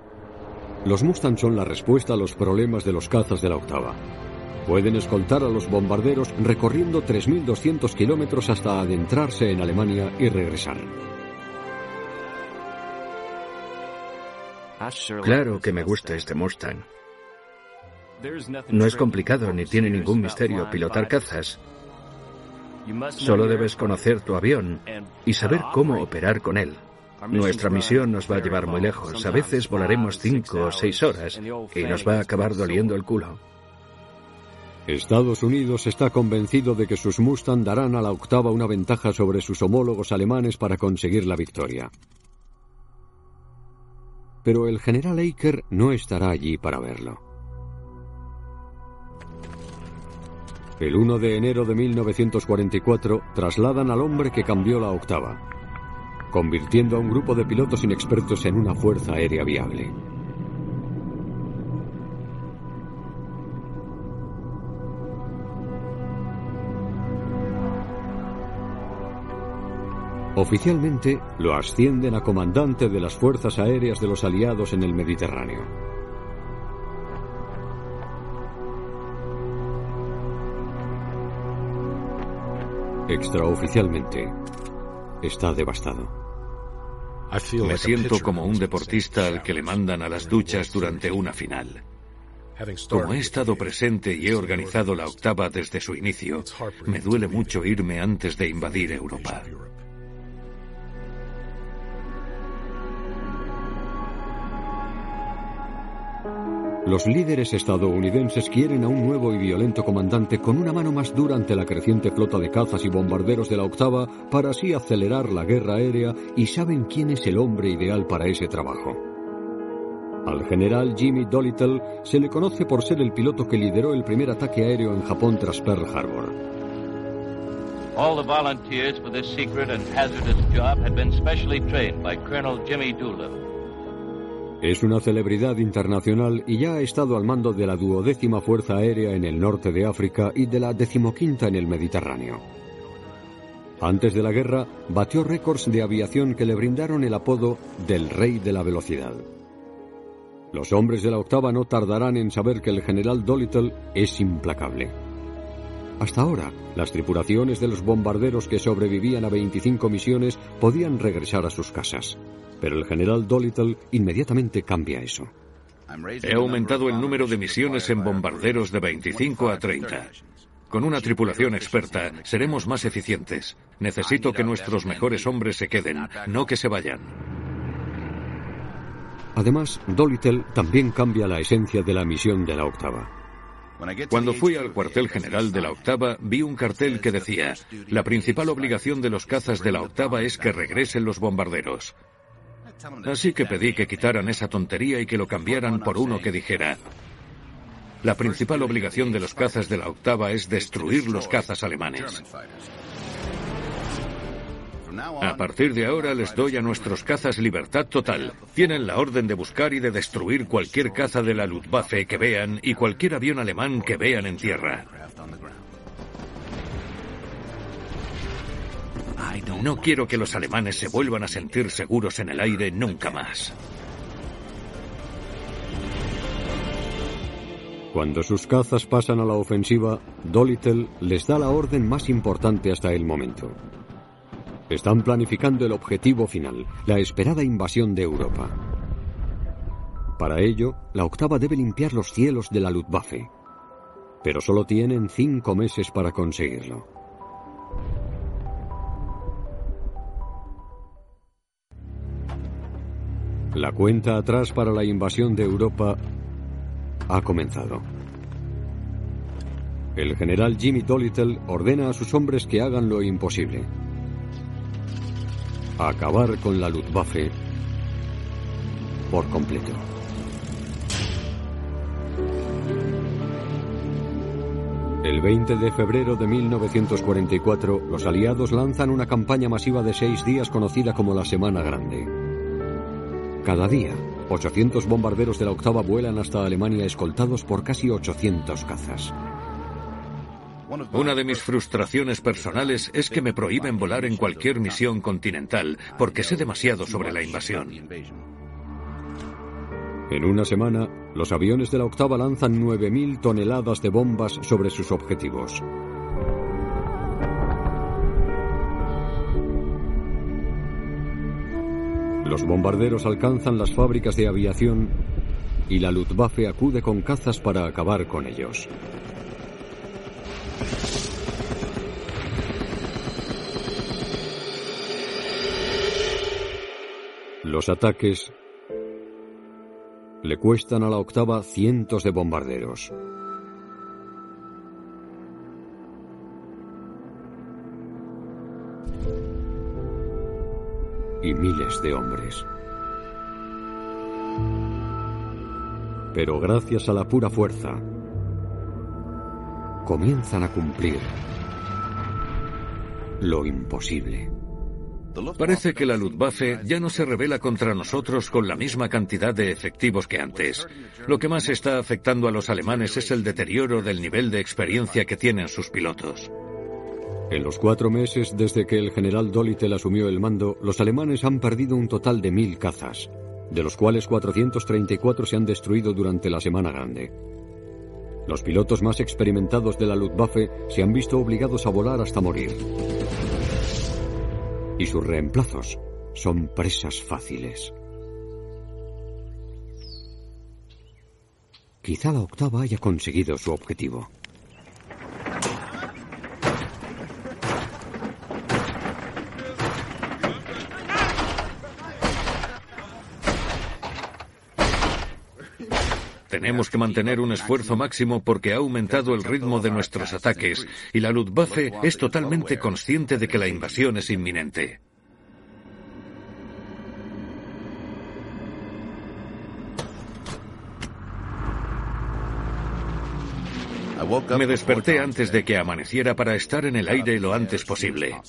Speaker 3: Los Mustang son la respuesta a los problemas de los cazas de la octava. Pueden escoltar a los bombarderos recorriendo 3.200 kilómetros hasta adentrarse en Alemania y regresar.
Speaker 1: Claro que me gusta este Mustang. No es complicado ni tiene ningún misterio pilotar cazas. Solo debes conocer tu avión y saber cómo operar con él. Nuestra misión nos va a llevar muy lejos. A veces volaremos cinco o seis horas y nos va a acabar doliendo el culo.
Speaker 3: Estados Unidos está convencido de que sus Mustang darán a la octava una ventaja sobre sus homólogos alemanes para conseguir la victoria. Pero el general Aker no estará allí para verlo. El 1 de enero de 1944 trasladan al hombre que cambió la octava, convirtiendo a un grupo de pilotos inexpertos en una fuerza aérea viable. Oficialmente lo ascienden a comandante de las fuerzas aéreas de los aliados en el Mediterráneo. Extraoficialmente, está devastado.
Speaker 2: Me siento como un deportista al que le mandan a las duchas durante una final. Como he estado presente y he organizado la octava desde su inicio, me duele mucho irme antes de invadir Europa.
Speaker 3: Los líderes estadounidenses quieren a un nuevo y violento comandante con una mano más dura ante la creciente flota de cazas y bombarderos de la octava para así acelerar la guerra aérea y saben quién es el hombre ideal para ese trabajo. Al general Jimmy Dolittle se le conoce por ser el piloto que lideró el primer ataque aéreo en Japón tras Pearl Harbor.
Speaker 22: All the volunteers for this secret and hazardous job had been specially trained by Colonel Jimmy Doolittle.
Speaker 3: Es una celebridad internacional y ya ha estado al mando de la duodécima Fuerza Aérea en el norte de África y de la decimoquinta en el Mediterráneo. Antes de la guerra, batió récords de aviación que le brindaron el apodo del Rey de la Velocidad. Los hombres de la octava no tardarán en saber que el general Dolittle es implacable. Hasta ahora, las tripulaciones de los bombarderos que sobrevivían a 25 misiones podían regresar a sus casas. Pero el general Dolittle inmediatamente cambia eso.
Speaker 2: He aumentado el número de misiones en bombarderos de 25 a 30. Con una tripulación experta seremos más eficientes. Necesito que nuestros mejores hombres se queden, no que se vayan.
Speaker 3: Además, Dolittle también cambia la esencia de la misión de la octava.
Speaker 2: Cuando fui al cuartel general de la octava, vi un cartel que decía, la principal obligación de los cazas de la octava es que regresen los bombarderos. Así que pedí que quitaran esa tontería y que lo cambiaran por uno que dijera, la principal obligación de los cazas de la octava es destruir los cazas alemanes. A partir de ahora les doy a nuestros cazas libertad total. Tienen la orden de buscar y de destruir cualquier caza de la Luftwaffe que vean y cualquier avión alemán que vean en tierra. No quiero que los alemanes se vuelvan a sentir seguros en el aire nunca más.
Speaker 3: Cuando sus cazas pasan a la ofensiva, Dolittle les da la orden más importante hasta el momento. Están planificando el objetivo final, la esperada invasión de Europa. Para ello, la octava debe limpiar los cielos de la Luftwaffe. Pero solo tienen cinco meses para conseguirlo. La cuenta atrás para la invasión de Europa ha comenzado. El general Jimmy Dolittle ordena a sus hombres que hagan lo imposible. Acabar con la Luftwaffe por completo. El 20 de febrero de 1944, los aliados lanzan una campaña masiva de seis días conocida como la Semana Grande. Cada día, 800 bombarderos de la octava vuelan hasta Alemania escoltados por casi 800 cazas.
Speaker 2: Una de mis frustraciones personales es que me prohíben volar en cualquier misión continental porque sé demasiado sobre la invasión.
Speaker 3: En una semana, los aviones de la octava lanzan 9.000 toneladas de bombas sobre sus objetivos. Los bombarderos alcanzan las fábricas de aviación y la Luftwaffe acude con cazas para acabar con ellos. Los ataques le cuestan a la octava cientos de bombarderos. Y miles de hombres. Pero gracias a la pura fuerza, comienzan a cumplir lo imposible.
Speaker 2: Parece que la Luftwaffe ya no se revela contra nosotros con la misma cantidad de efectivos que antes. Lo que más está afectando a los alemanes es el deterioro del nivel de experiencia que tienen sus pilotos.
Speaker 3: En los cuatro meses desde que el general Dolittle asumió el mando, los alemanes han perdido un total de mil cazas, de los cuales 434 se han destruido durante la Semana Grande. Los pilotos más experimentados de la Luftwaffe se han visto obligados a volar hasta morir. Y sus reemplazos son presas fáciles. Quizá la octava haya conseguido su objetivo.
Speaker 2: Tenemos que mantener un esfuerzo máximo porque ha aumentado el ritmo de nuestros ataques y la Luftwaffe es totalmente consciente de que la invasión es inminente. Me desperté antes de que amaneciera para estar en el aire lo antes posible.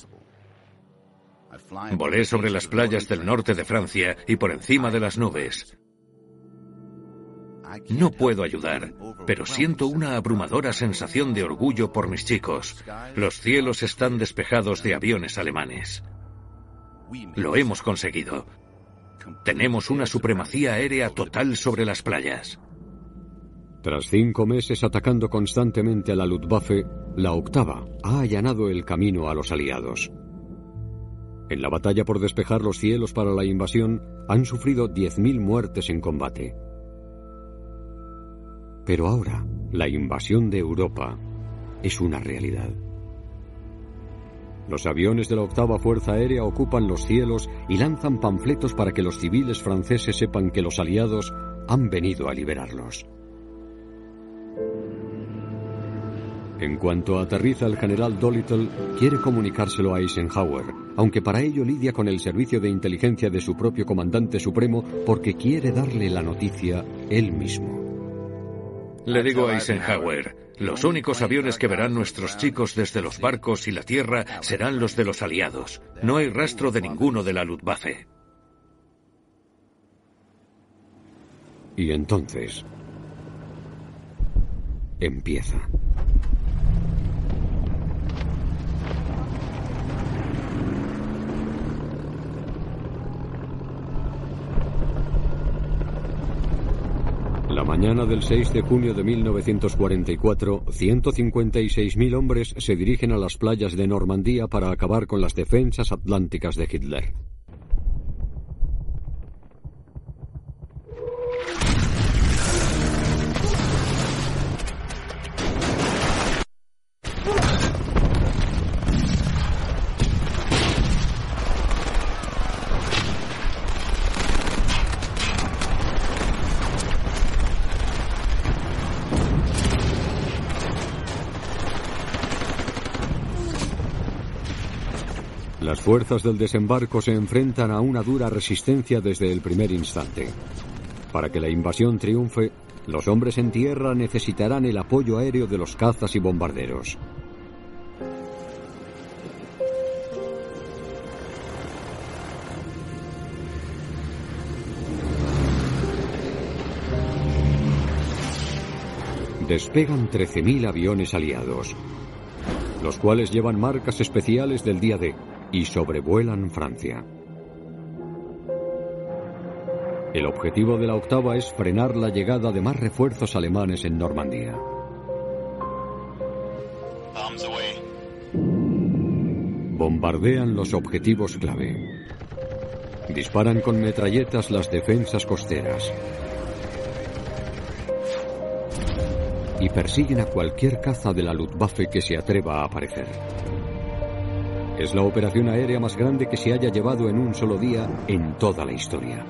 Speaker 2: Volé sobre las playas del norte de Francia y por encima de las nubes. No puedo ayudar, pero siento una abrumadora sensación de orgullo por mis chicos. Los cielos están despejados de aviones alemanes. Lo hemos conseguido. Tenemos una supremacía aérea total sobre las playas.
Speaker 3: Tras cinco meses atacando constantemente a la Luftwaffe, la octava ha allanado el camino a los aliados. En la batalla por despejar los cielos para la invasión, han sufrido 10.000 muertes en combate. Pero ahora, la invasión de Europa es una realidad. Los aviones de la octava Fuerza Aérea ocupan los cielos y lanzan panfletos para que los civiles franceses sepan que los aliados han venido a liberarlos. En cuanto aterriza el general Dolittle, quiere comunicárselo a Eisenhower, aunque para ello lidia con el servicio de inteligencia de su propio comandante supremo porque quiere darle la noticia él mismo.
Speaker 2: Le digo a Eisenhower, los únicos aviones que verán nuestros chicos desde los barcos y la tierra serán los de los aliados. No hay rastro de ninguno de la Luftwaffe.
Speaker 3: Y entonces empieza. La mañana del 6 de junio de 1944, 156.000 hombres se dirigen a las playas de Normandía para acabar con las defensas atlánticas de Hitler. Fuerzas del desembarco se enfrentan a una dura resistencia desde el primer instante. Para que la invasión triunfe, los hombres en tierra necesitarán el apoyo aéreo de los cazas y bombarderos. Despegan 13.000 aviones aliados, los cuales llevan marcas especiales del día D y sobrevuelan Francia. El objetivo de la octava es frenar la llegada de más refuerzos alemanes en Normandía. Bombardean los objetivos clave. Disparan con metralletas las defensas costeras. Y persiguen a cualquier caza de la Luftwaffe que se atreva a aparecer. Es la operación aérea más grande que se haya llevado en un solo día en toda la historia.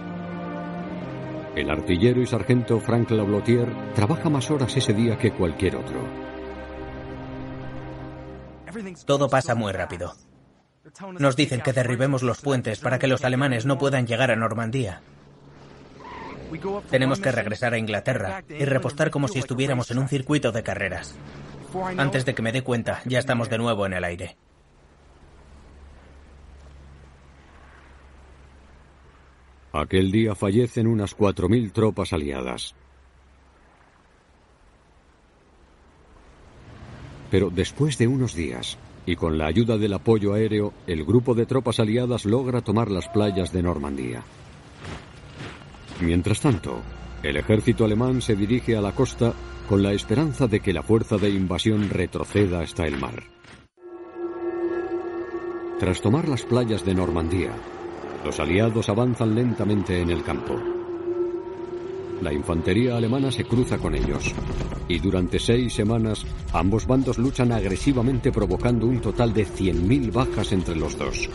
Speaker 3: El artillero y sargento Frank Lablotier trabaja más horas ese día que cualquier otro.
Speaker 23: Todo pasa muy rápido. Nos dicen que derribemos los puentes para que los alemanes no puedan llegar a Normandía. Tenemos que regresar a Inglaterra y repostar como si estuviéramos en un circuito de carreras. Antes de que me dé cuenta, ya estamos de nuevo en el aire.
Speaker 3: Aquel día fallecen unas 4.000 tropas aliadas. Pero después de unos días, y con la ayuda del apoyo aéreo, el grupo de tropas aliadas logra tomar las playas de Normandía. Mientras tanto, el ejército alemán se dirige a la costa con la esperanza de que la fuerza de invasión retroceda hasta el mar. Tras tomar las playas de Normandía, los aliados avanzan lentamente en el campo. La infantería alemana se cruza con ellos y durante seis semanas ambos bandos luchan agresivamente provocando un total de 100.000 bajas entre los dos.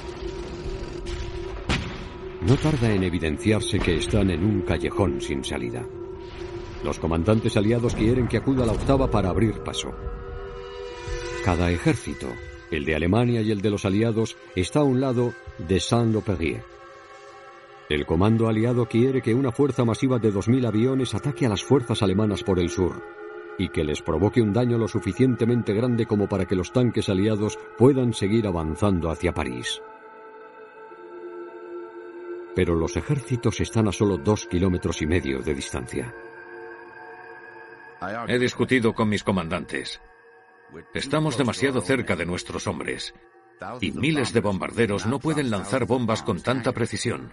Speaker 3: No tarda en evidenciarse que están en un callejón sin salida. Los comandantes aliados quieren que acuda la octava para abrir paso. Cada ejército, el de Alemania y el de los aliados, está a un lado de Saint-Loperier el comando aliado quiere que una fuerza masiva de 2.000 aviones ataque a las fuerzas alemanas por el sur y que les provoque un daño lo suficientemente grande como para que los tanques aliados puedan seguir avanzando hacia París. Pero los ejércitos están a solo dos kilómetros y medio de distancia.
Speaker 2: He discutido con mis comandantes. Estamos demasiado cerca de nuestros hombres. Y miles de bombarderos no pueden lanzar bombas con tanta precisión.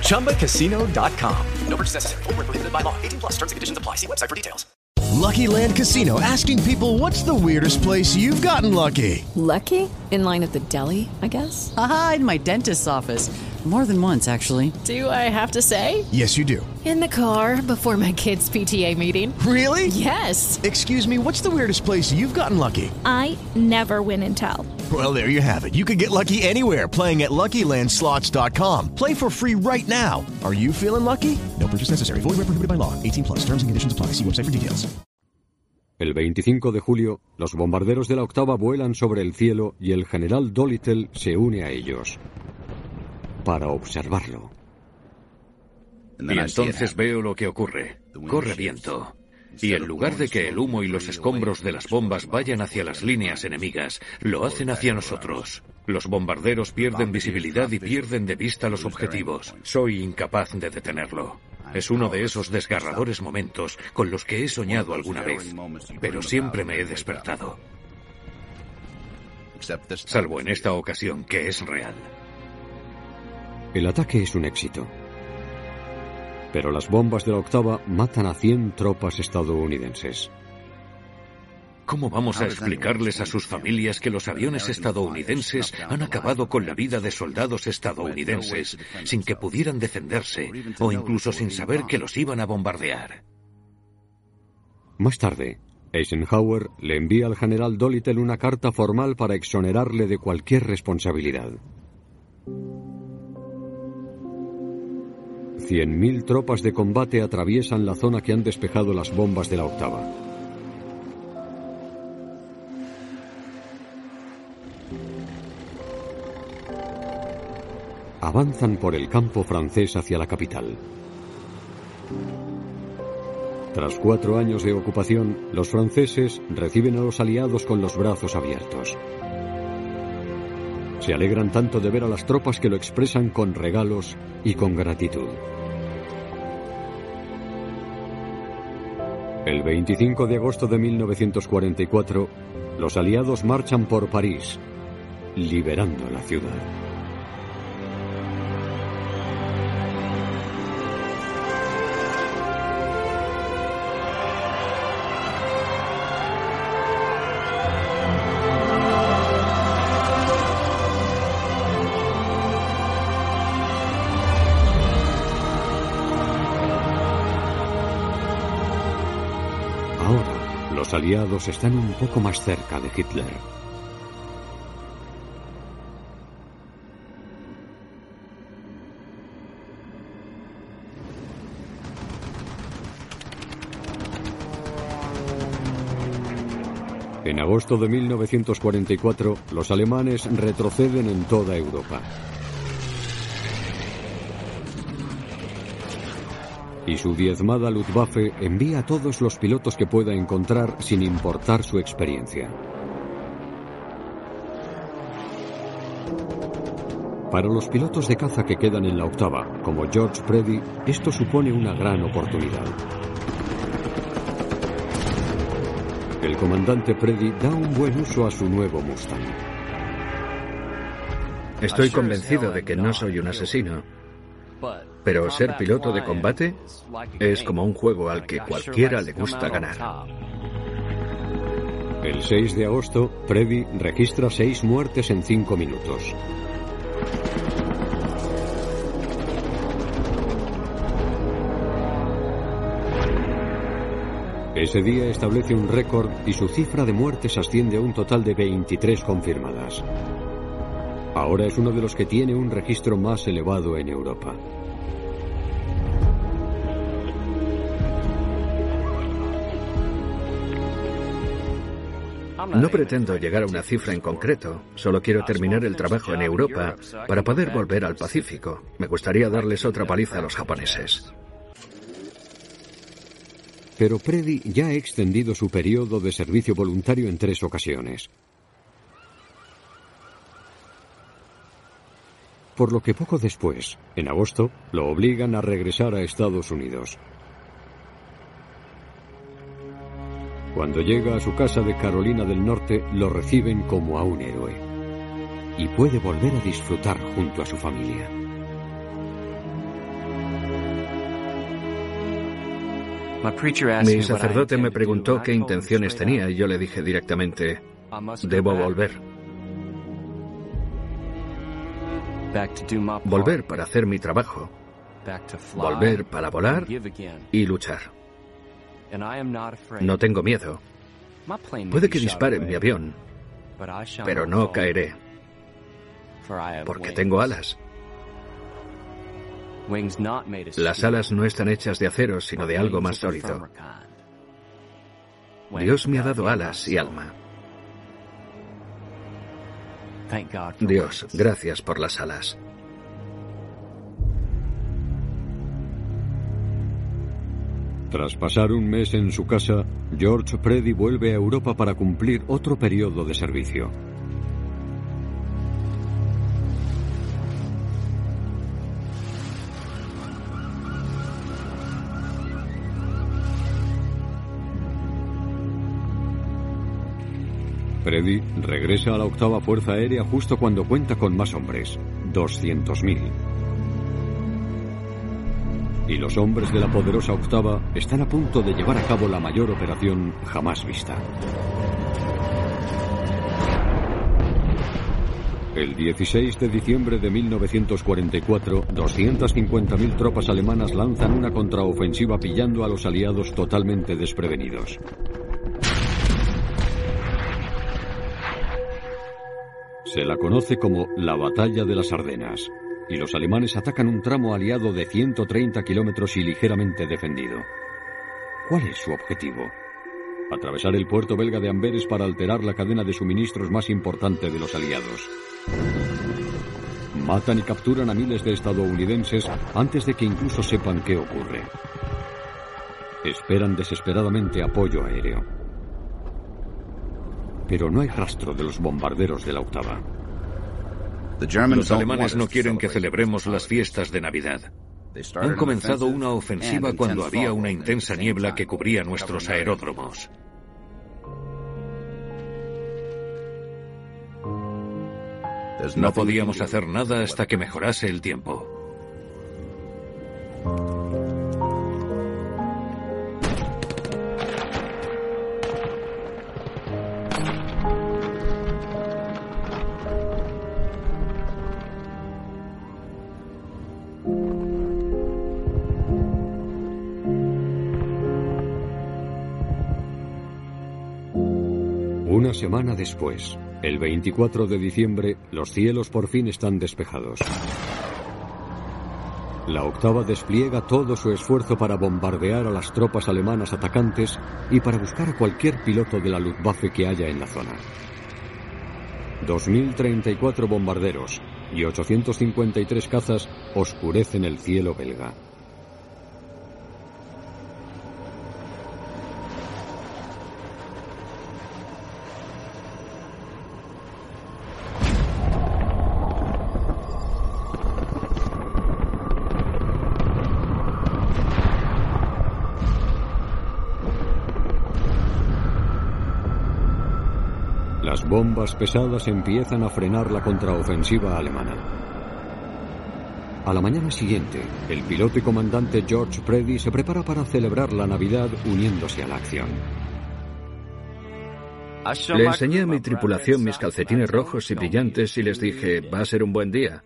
Speaker 24: ChumbaCasino.com. No purchase necessary. Full prohibited by law. 18 plus terms and conditions apply. See website for details.
Speaker 25: Lucky Land Casino asking people what's the weirdest place you've gotten lucky?
Speaker 26: Lucky? In line at the deli, I guess?
Speaker 27: Aha, in my dentist's office. More than once, actually.
Speaker 26: Do I have to say?
Speaker 25: Yes, you do.
Speaker 26: In the car before my kids' PTA meeting.
Speaker 25: Really?
Speaker 26: Yes.
Speaker 25: Excuse me, what's the weirdest place you've gotten lucky?
Speaker 28: I never win and tell.
Speaker 25: Well, there you have it. You can get lucky anywhere playing at LuckyLandSlots.com. Play for free right now. Are you feeling lucky? No purchase necessary. Void where prohibited by law. 18 plus. Terms and conditions apply. See website for details.
Speaker 3: El 25 de julio, los bombarderos de la octava vuelan sobre el cielo y el general Dolittle se une a ellos para observarlo.
Speaker 2: Y entonces veo lo que ocurre. Corre viento. Y en lugar de que el humo y los escombros de las bombas vayan hacia las líneas enemigas, lo hacen hacia nosotros. Los bombarderos pierden visibilidad y pierden de vista los objetivos. Soy incapaz de detenerlo. Es uno de esos desgarradores momentos con los que he soñado alguna vez, pero siempre me he despertado. Salvo en esta ocasión, que es real.
Speaker 3: El ataque es un éxito. Pero las bombas de la octava matan a 100 tropas estadounidenses.
Speaker 2: ¿Cómo vamos a explicarles a sus familias que los aviones estadounidenses han acabado con la vida de soldados estadounidenses sin que pudieran defenderse o incluso sin saber que los iban a bombardear?
Speaker 3: Más tarde, Eisenhower le envía al general Dolittle una carta formal para exonerarle de cualquier responsabilidad. 100.000 tropas de combate atraviesan la zona que han despejado las bombas de la octava. Avanzan por el campo francés hacia la capital. Tras cuatro años de ocupación, los franceses reciben a los aliados con los brazos abiertos. Se alegran tanto de ver a las tropas que lo expresan con regalos y con gratitud. El 25 de agosto de 1944, los aliados marchan por París, liberando la ciudad. Están un poco más cerca de Hitler. En agosto de 1944, los alemanes retroceden en toda Europa. Y su diezmada Luftwaffe envía a todos los pilotos que pueda encontrar sin importar su experiencia. Para los pilotos de caza que quedan en la octava, como George Preddy, esto supone una gran oportunidad. El comandante Preddy da un buen uso a su nuevo Mustang.
Speaker 1: Estoy convencido de que no soy un asesino. Pero ser piloto de combate es como un juego al que cualquiera le gusta ganar.
Speaker 3: El 6 de agosto, Preddy registra seis muertes en cinco minutos. Ese día establece un récord y su cifra de muertes asciende a un total de 23 confirmadas. Ahora es uno de los que tiene un registro más elevado en Europa.
Speaker 1: No pretendo llegar a una cifra en concreto, solo quiero terminar el trabajo en Europa para poder volver al Pacífico. Me gustaría darles otra paliza a los japoneses.
Speaker 3: Pero Preddy ya ha extendido su periodo de servicio voluntario en tres ocasiones. Por lo que poco después, en agosto, lo obligan a regresar a Estados Unidos. Cuando llega a su casa de Carolina del Norte, lo reciben como a un héroe. Y puede volver a disfrutar junto a su familia.
Speaker 1: Mi sacerdote me preguntó qué intenciones tenía y yo le dije directamente, debo volver. Volver para hacer mi trabajo. Volver para volar y luchar. No tengo miedo. Puede que disparen mi avión, pero no caeré, porque tengo alas. Las alas no están hechas de acero, sino de algo más sólido. Dios me ha dado alas y alma. Dios, gracias por las alas.
Speaker 3: Tras pasar un mes en su casa, George Preddy vuelve a Europa para cumplir otro periodo de servicio. Freddy regresa a la octava Fuerza Aérea justo cuando cuenta con más hombres, 200.000. Y los hombres de la poderosa octava están a punto de llevar a cabo la mayor operación jamás vista. El 16 de diciembre de 1944, 250.000 tropas alemanas lanzan una contraofensiva pillando a los aliados totalmente desprevenidos. Se la conoce como la Batalla de las Ardenas, y los alemanes atacan un tramo aliado de 130 kilómetros y ligeramente defendido. ¿Cuál es su objetivo? Atravesar el puerto belga de Amberes para alterar la cadena de suministros más importante de los aliados. Matan y capturan a miles de estadounidenses antes de que incluso sepan qué ocurre. Esperan desesperadamente apoyo aéreo pero no hay rastro de los bombarderos de la octava.
Speaker 2: Los alemanes no quieren que celebremos las fiestas de Navidad. Han comenzado una ofensiva cuando había una intensa niebla que cubría nuestros aeródromos. No podíamos hacer nada hasta que mejorase el tiempo.
Speaker 3: Una semana después, el 24 de diciembre, los cielos por fin están despejados. La octava despliega todo su esfuerzo para bombardear a las tropas alemanas atacantes y para buscar a cualquier piloto de la Luftwaffe que haya en la zona. 2.034 bombarderos y 853 cazas oscurecen el cielo belga. Pesadas empiezan a frenar la contraofensiva alemana. A la mañana siguiente, el piloto y comandante George Preddy se prepara para celebrar la Navidad uniéndose a la acción.
Speaker 1: Le enseñé a mi tripulación mis calcetines rojos y brillantes y les dije, va a ser un buen día.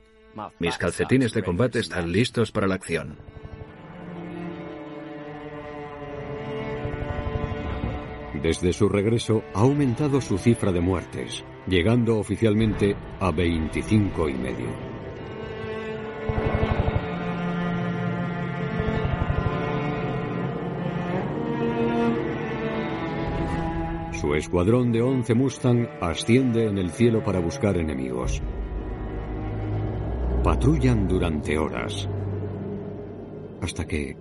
Speaker 1: Mis calcetines de combate están listos para la acción.
Speaker 3: Desde su regreso ha aumentado su cifra de muertes, llegando oficialmente a 25 y medio. Su escuadrón de 11 Mustang asciende en el cielo para buscar enemigos. Patrullan durante horas. Hasta que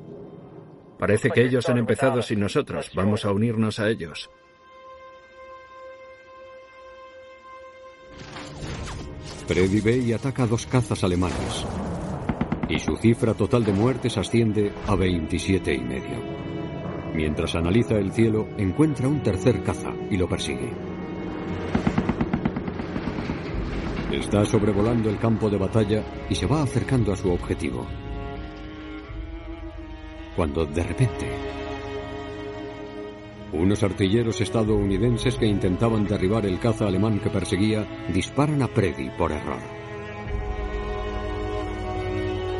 Speaker 1: Parece que ellos han empezado sin nosotros. Vamos a unirnos a ellos.
Speaker 3: Freddy y ataca dos cazas alemanes. Y su cifra total de muertes asciende a 27 y medio. Mientras analiza el cielo, encuentra un tercer caza y lo persigue. Está sobrevolando el campo de batalla y se va acercando a su objetivo cuando de repente Unos artilleros estadounidenses que intentaban derribar el caza alemán que perseguía disparan a Preddy por error.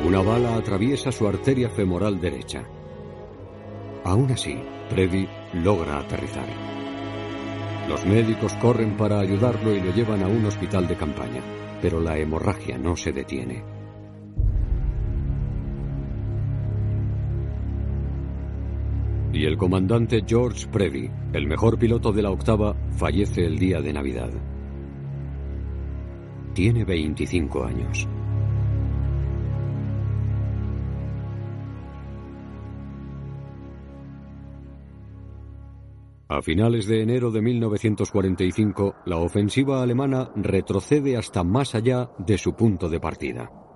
Speaker 3: Una bala atraviesa su arteria femoral derecha. Aún así, Preddy logra aterrizar. Los médicos corren para ayudarlo y lo llevan a un hospital de campaña, pero la hemorragia no se detiene. Y el comandante George Preddy, el mejor piloto de la octava, fallece el día de Navidad. Tiene 25 años. A finales de enero de 1945, la ofensiva alemana retrocede hasta más allá de su punto de partida.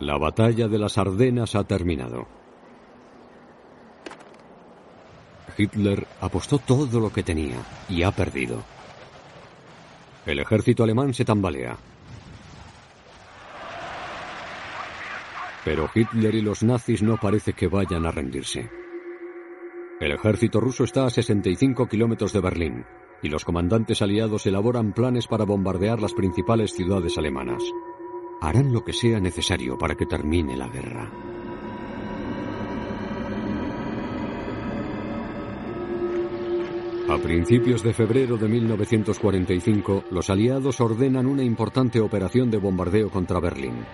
Speaker 3: La batalla de las Ardenas ha terminado. Hitler apostó todo lo que tenía y ha perdido. El ejército alemán se tambalea. Pero Hitler y los nazis no parece que vayan a rendirse. El ejército ruso está a 65 kilómetros de Berlín y los comandantes aliados elaboran planes para bombardear las principales ciudades alemanas. Harán lo que sea necesario para que termine la guerra. A principios de febrero de 1945, los aliados ordenan una importante operación de bombardeo contra Berlín.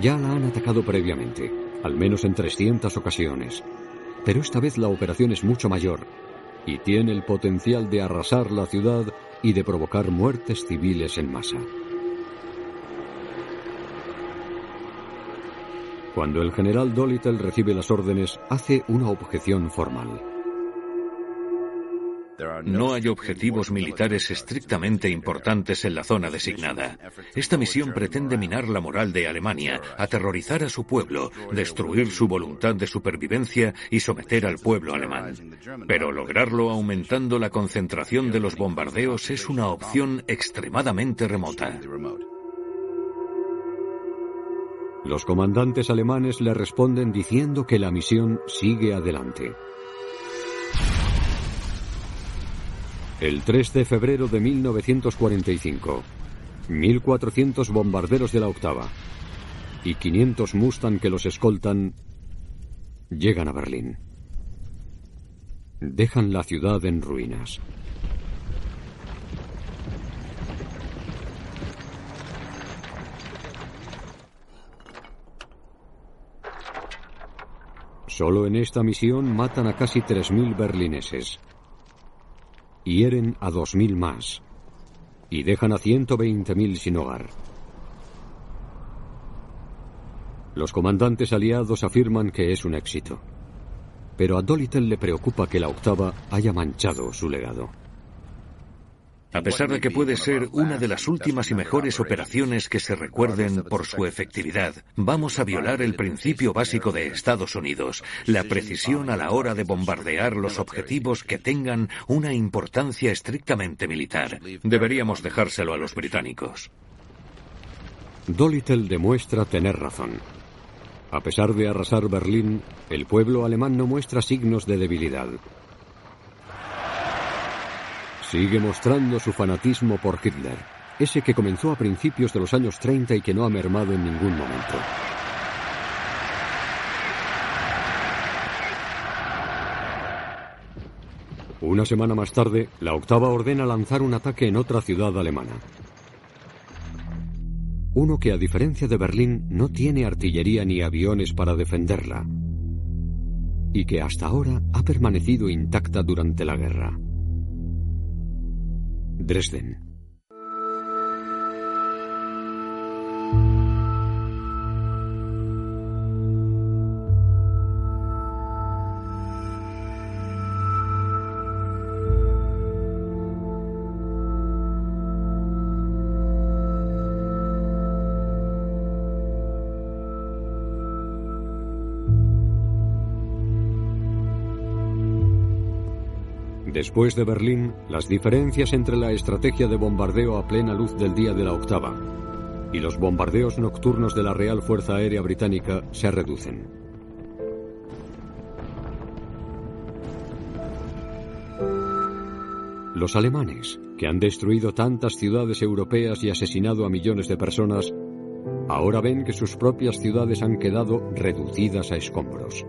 Speaker 3: Ya la han atacado previamente, al menos en 300 ocasiones. Pero esta vez la operación es mucho mayor y tiene el potencial de arrasar la ciudad y de provocar muertes civiles en masa. Cuando el general Dolittle recibe las órdenes, hace una objeción formal.
Speaker 2: No hay objetivos militares estrictamente importantes en la zona designada. Esta misión pretende minar la moral de Alemania, aterrorizar a su pueblo, destruir su voluntad de supervivencia y someter al pueblo alemán. Pero lograrlo aumentando la concentración de los bombardeos es una opción extremadamente remota.
Speaker 3: Los comandantes alemanes le responden diciendo que la misión sigue adelante. El 3 de febrero de 1945, 1.400 bombarderos de la octava y 500 Mustang que los escoltan llegan a Berlín. Dejan la ciudad en ruinas. Solo en esta misión matan a casi 3.000 berlineses hieren a 2.000 más y dejan a 120.000 sin hogar. Los comandantes aliados afirman que es un éxito, pero a Dolittle le preocupa que la octava haya manchado su legado.
Speaker 2: A pesar de que puede ser una de las últimas y mejores operaciones que se recuerden por su efectividad, vamos a violar el principio básico de Estados Unidos, la precisión a la hora de bombardear los objetivos que tengan una importancia estrictamente militar. Deberíamos dejárselo a los británicos.
Speaker 3: Dolittle demuestra tener razón. A pesar de arrasar Berlín, el pueblo alemán no muestra signos de debilidad. Sigue mostrando su fanatismo por Hitler, ese que comenzó a principios de los años 30 y que no ha mermado en ningún momento. Una semana más tarde, la octava ordena lanzar un ataque en otra ciudad alemana. Uno que a diferencia de Berlín no tiene artillería ni aviones para defenderla y que hasta ahora ha permanecido intacta durante la guerra. Dresden. Después de Berlín, las diferencias entre la estrategia de bombardeo a plena luz del día de la octava y los bombardeos nocturnos de la Real Fuerza Aérea Británica se reducen. Los alemanes, que han destruido tantas ciudades europeas y asesinado a millones de personas, ahora ven que sus propias ciudades han quedado reducidas a escombros.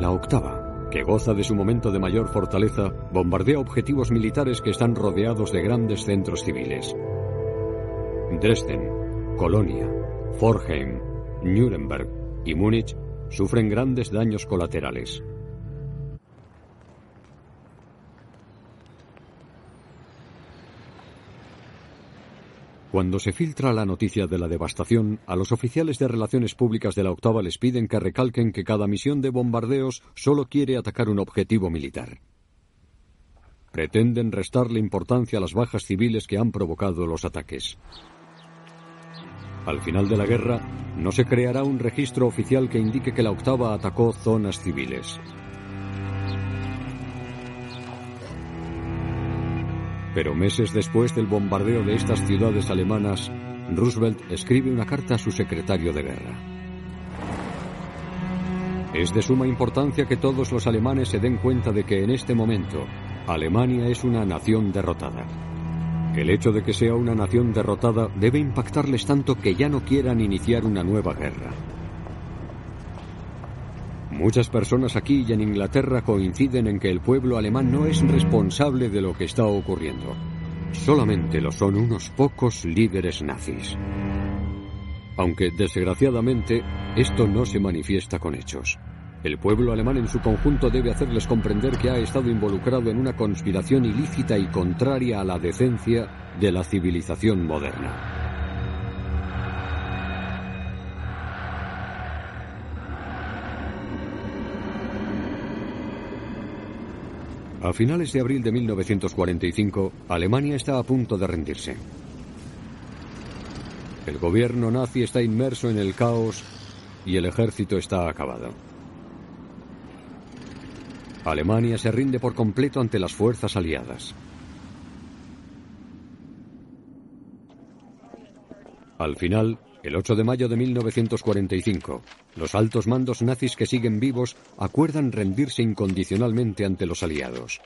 Speaker 3: La octava, que goza de su momento de mayor fortaleza, bombardea objetivos militares que están rodeados de grandes centros civiles. Dresden, Colonia, Forheim, Nuremberg y Múnich sufren grandes daños colaterales. Cuando se filtra la noticia de la devastación, a los oficiales de relaciones públicas de la octava les piden que recalquen que cada misión de bombardeos solo quiere atacar un objetivo militar. Pretenden restarle importancia a las bajas civiles que han provocado los ataques. Al final de la guerra, no se creará un registro oficial que indique que la octava atacó zonas civiles. Pero meses después del bombardeo de estas ciudades alemanas, Roosevelt escribe una carta a su secretario de guerra. Es de suma importancia que todos los alemanes se den cuenta de que en este momento Alemania es una nación derrotada. El hecho de que sea una nación derrotada debe impactarles tanto que ya no quieran iniciar una nueva guerra. Muchas personas aquí y en Inglaterra coinciden en que el pueblo alemán no es responsable de lo que está ocurriendo. Solamente lo son unos pocos líderes nazis. Aunque, desgraciadamente, esto no se manifiesta con hechos. El pueblo alemán en su conjunto debe hacerles comprender que ha estado involucrado en una conspiración ilícita y contraria a la decencia de la civilización moderna. A finales de abril de 1945, Alemania está a punto de rendirse. El gobierno nazi está inmerso en el caos y el ejército está acabado. Alemania se rinde por completo ante las fuerzas aliadas. Al final, el 8 de mayo de 1945, los altos mandos nazis que siguen vivos acuerdan rendirse incondicionalmente ante los aliados.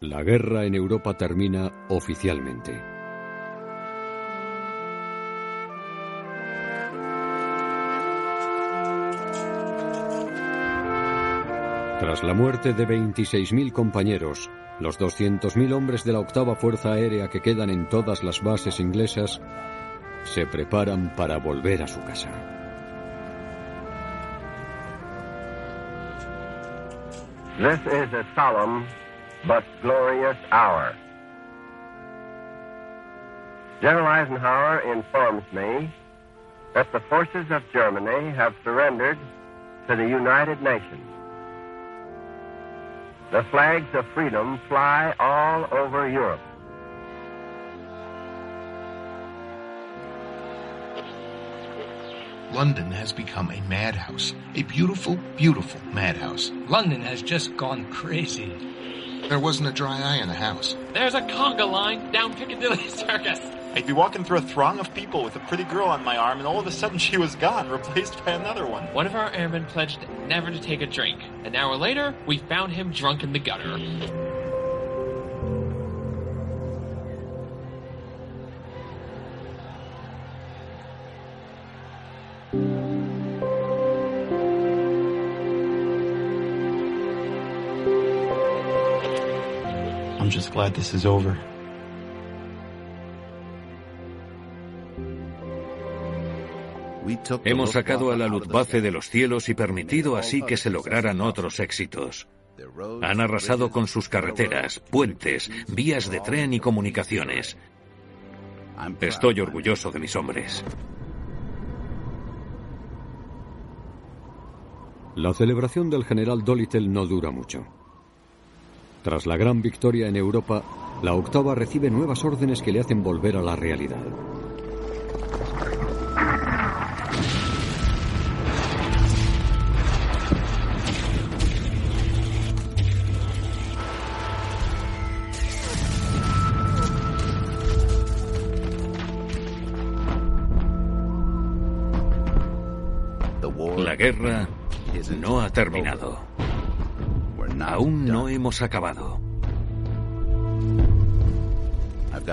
Speaker 3: La guerra en Europa termina oficialmente. Tras la muerte de 26.000 compañeros, los 200.000 hombres de la octava Fuerza Aérea que quedan en todas las bases inglesas se preparan para volver a su casa.
Speaker 29: This is a solemn but glorious hour. General Eisenhower informs me that the forces of Germany have surrendered to the United Nations. The flags of freedom fly all over Europe.
Speaker 30: London has become a madhouse. A beautiful, beautiful madhouse.
Speaker 17: London has just gone crazy.
Speaker 30: There wasn't a dry eye in the house.
Speaker 11: There's a conga line down Piccadilly <laughs> Circus.
Speaker 19: I'd be walking through a throng of people with a pretty girl on my arm, and all of a sudden she was gone, <laughs> replaced by another one.
Speaker 11: One of our airmen pledged never to take a drink. An hour later, we found him drunk in the gutter.
Speaker 19: I'm just glad this is over.
Speaker 2: Hemos sacado a la Luftwaffe de los cielos y permitido así que se lograran otros éxitos. Han arrasado con sus carreteras, puentes, vías de tren y comunicaciones. Estoy orgulloso de mis hombres.
Speaker 3: La celebración del general Dolittle no dura mucho. Tras la gran victoria en Europa, la octava recibe nuevas órdenes que le hacen volver a la realidad.
Speaker 2: Guerra no ha terminado. Aún no hemos acabado.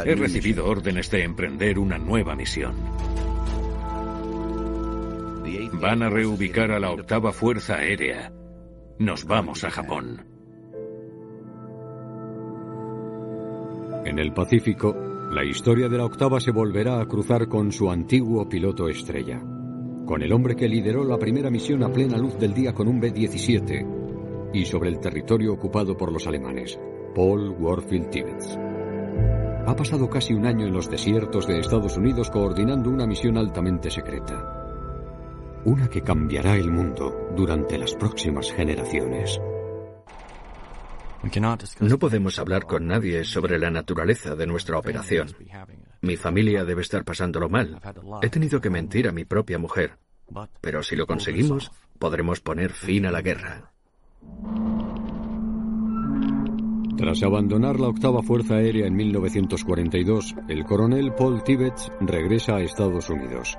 Speaker 2: He recibido órdenes de emprender una nueva misión. Van a reubicar a la octava Fuerza Aérea. Nos vamos a Japón.
Speaker 3: En el Pacífico, la historia de la octava se volverá a cruzar con su antiguo piloto estrella, con el hombre que lideró la primera misión a plena luz del día con un B-17 y sobre el territorio ocupado por los alemanes, Paul Warfield Tibbets. Ha pasado casi un año en los desiertos de Estados Unidos coordinando una misión altamente secreta. Una que cambiará el mundo durante las próximas generaciones.
Speaker 1: No podemos hablar con nadie sobre la naturaleza de nuestra operación. Mi familia debe estar pasándolo mal. He tenido que mentir a mi propia mujer. Pero si lo conseguimos, podremos poner fin a la guerra.
Speaker 3: Tras abandonar la octava Fuerza Aérea en 1942, el coronel Paul Tibbets regresa a Estados Unidos.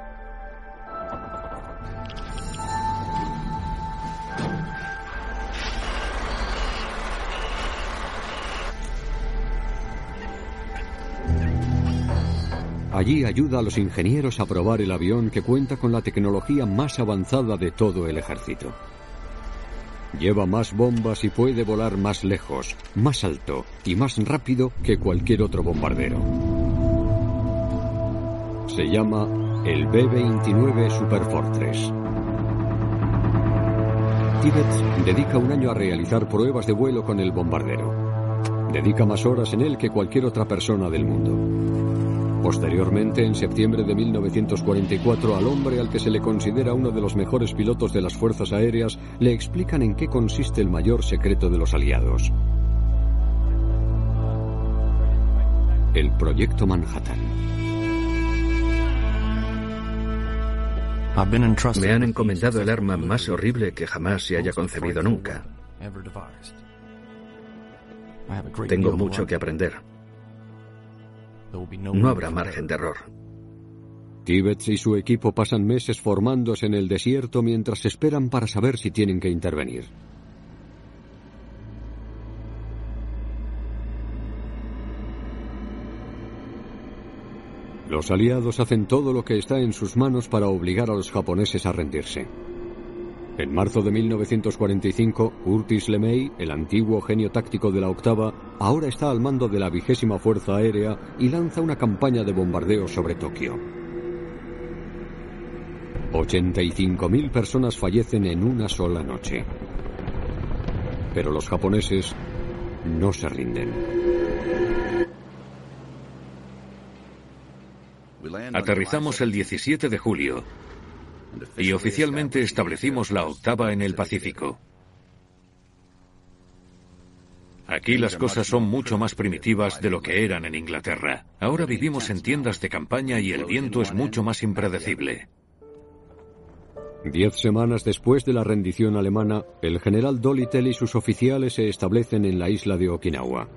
Speaker 3: Allí ayuda a los ingenieros a probar el avión que cuenta con la tecnología más avanzada de todo el ejército. Lleva más bombas y puede volar más lejos, más alto y más rápido que cualquier otro bombardero. Se llama el B-29 Superfortress. Tibet dedica un año a realizar pruebas de vuelo con el bombardero. Dedica más horas en él que cualquier otra persona del mundo. Posteriormente, en septiembre de 1944, al hombre al que se le considera uno de los mejores pilotos de las fuerzas aéreas, le explican en qué consiste el mayor secreto de los aliados. El Proyecto Manhattan.
Speaker 1: Me han encomendado el arma más horrible que jamás se haya concebido nunca. Tengo mucho que aprender. No habrá margen de error.
Speaker 3: Tibbets y su equipo pasan meses formándose en el desierto mientras esperan para saber si tienen que intervenir. Los aliados hacen todo lo que está en sus manos para obligar a los japoneses a rendirse. En marzo de 1945, Curtis LeMay, el antiguo genio táctico de la octava, ahora está al mando de la vigésima Fuerza Aérea y lanza una campaña de bombardeo sobre Tokio. 85.000 personas fallecen en una sola noche. Pero los japoneses no se rinden.
Speaker 2: Aterrizamos el 17 de julio y oficialmente establecimos la octava en el Pacífico. Aquí las cosas son mucho más primitivas de lo que eran en Inglaterra. Ahora vivimos en tiendas de campaña y el viento es mucho más impredecible.
Speaker 3: Diez semanas después de la rendición alemana, el general Dolittle y sus oficiales se establecen en la isla de Okinawa.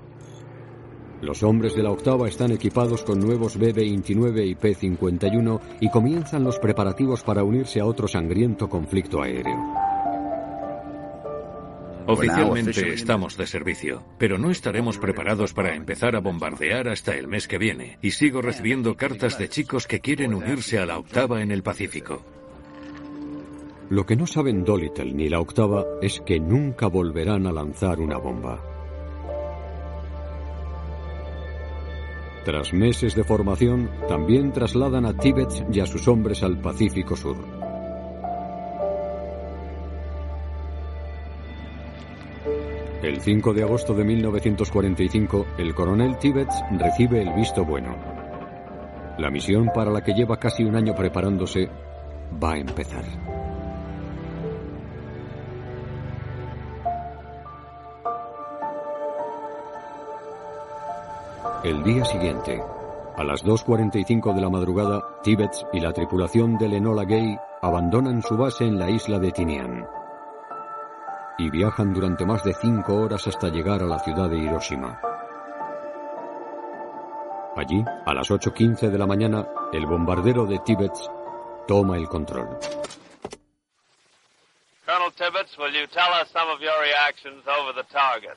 Speaker 3: Los hombres de la octava están equipados con nuevos B-29 y P-51 y comienzan los preparativos para unirse a otro sangriento conflicto aéreo.
Speaker 2: Oficialmente estamos de servicio, pero no estaremos preparados para empezar a bombardear hasta el mes que viene, y sigo recibiendo cartas de chicos que quieren unirse a la octava en el Pacífico.
Speaker 3: Lo que no saben Dolittle ni la octava es que nunca volverán a lanzar una bomba. Tras meses de formación, también trasladan a Tíbet y a sus hombres al Pacífico Sur. El 5 de agosto de 1945, el coronel Tibbets recibe el visto bueno. La misión para la que lleva casi un año preparándose va a empezar. El día siguiente, a las 2.45 de la madrugada, Tibbets y la tripulación del Enola Gay abandonan su base en la isla de Tinian y viajan durante más de cinco horas hasta llegar a la ciudad de Hiroshima. Allí, a las 8.15 de la mañana, el bombardero de Tibbets toma el control.
Speaker 22: Colonel Tibbets, will you tell us some of your reactions over the target?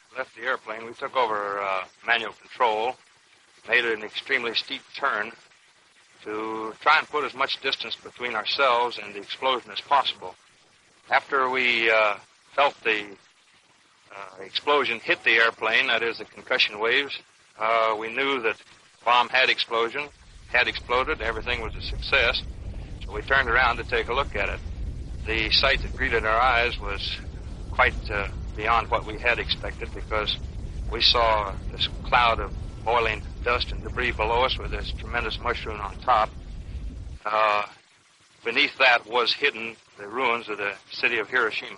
Speaker 22: left the airplane, we took over uh, manual control, made an extremely steep turn to try and put as much distance between ourselves and the explosion as possible. After we uh, felt the uh, explosion hit the airplane, that is, the concussion waves, uh, we knew that bomb had explosion, had exploded, everything was a success. So we turned around to take a look at it. The sight that greeted our eyes was quite uh, beyond what we had expected because we saw this cloud of boiling dust and debris below us with this tremendous mushroom on top. Uh, beneath that was hidden the ruins of the city of Hiroshima.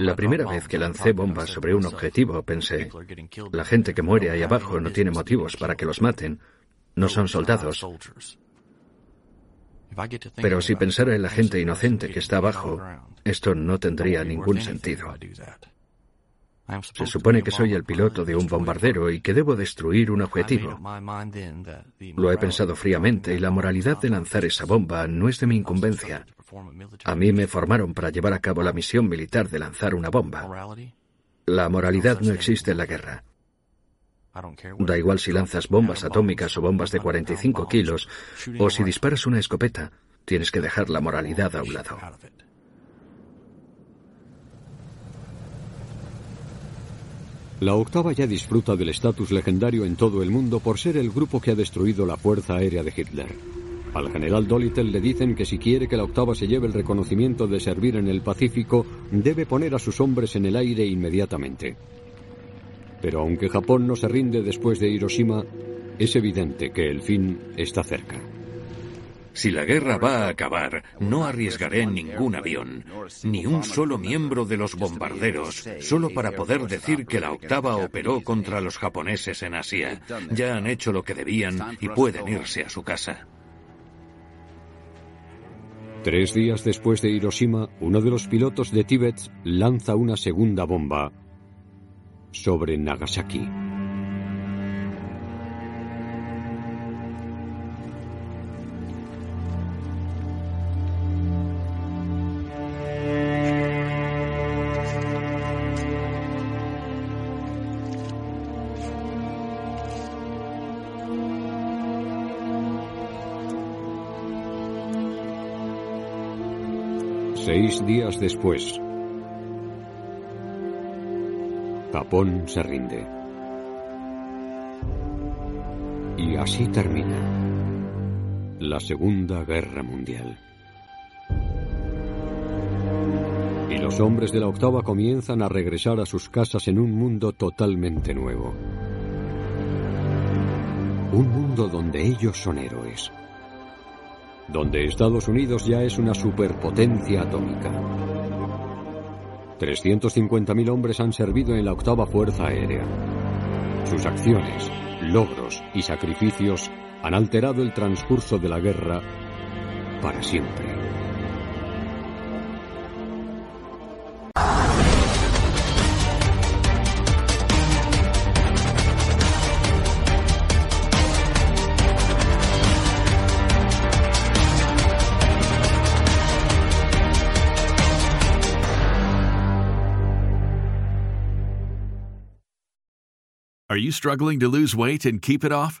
Speaker 1: La primera vez que lancé bombas sobre un objetivo pensé, la gente que muere ahí abajo no tiene motivos para que los maten, no son soldados. Pero si pensara en la gente inocente que está abajo, esto no tendría ningún sentido. Se supone que soy el piloto de un bombardero y que debo destruir un objetivo. Lo he pensado fríamente y la moralidad de lanzar esa bomba no es de mi incumbencia. A mí me formaron para llevar a cabo la misión militar de lanzar una bomba. La moralidad no existe en la guerra. Da igual si lanzas bombas atómicas o bombas de 45 kilos, o si disparas una escopeta, tienes que dejar la moralidad a un lado.
Speaker 3: La octava ya disfruta del estatus legendario en todo el mundo por ser el grupo que ha destruido la Fuerza Aérea de Hitler. Al general Dolittle le dicen que si quiere que la octava se lleve el reconocimiento de servir en el Pacífico, debe poner a sus hombres en el aire inmediatamente. Pero aunque Japón no se rinde después de Hiroshima, es evidente que el fin está cerca.
Speaker 2: Si la guerra va a acabar, no arriesgaré ningún avión, ni un solo miembro de los bombarderos, solo para poder decir que la octava operó contra los japoneses en Asia. Ya han hecho lo que debían y pueden irse a su casa.
Speaker 3: Tres días después de Hiroshima, uno de los pilotos de Tíbet lanza una segunda bomba sobre Nagasaki. Seis días después, Japón se rinde. Y así termina la Segunda Guerra Mundial. Y los hombres de la octava comienzan a regresar a sus casas en un mundo totalmente nuevo. Un mundo donde ellos son héroes. Donde Estados Unidos ya es una superpotencia atómica 350.000 hombres han servido en la octava Fuerza Aérea. Sus acciones, logros y sacrificios han alterado el transcurso de la guerra para siempre.
Speaker 31: Struggling to lose weight and keep it off?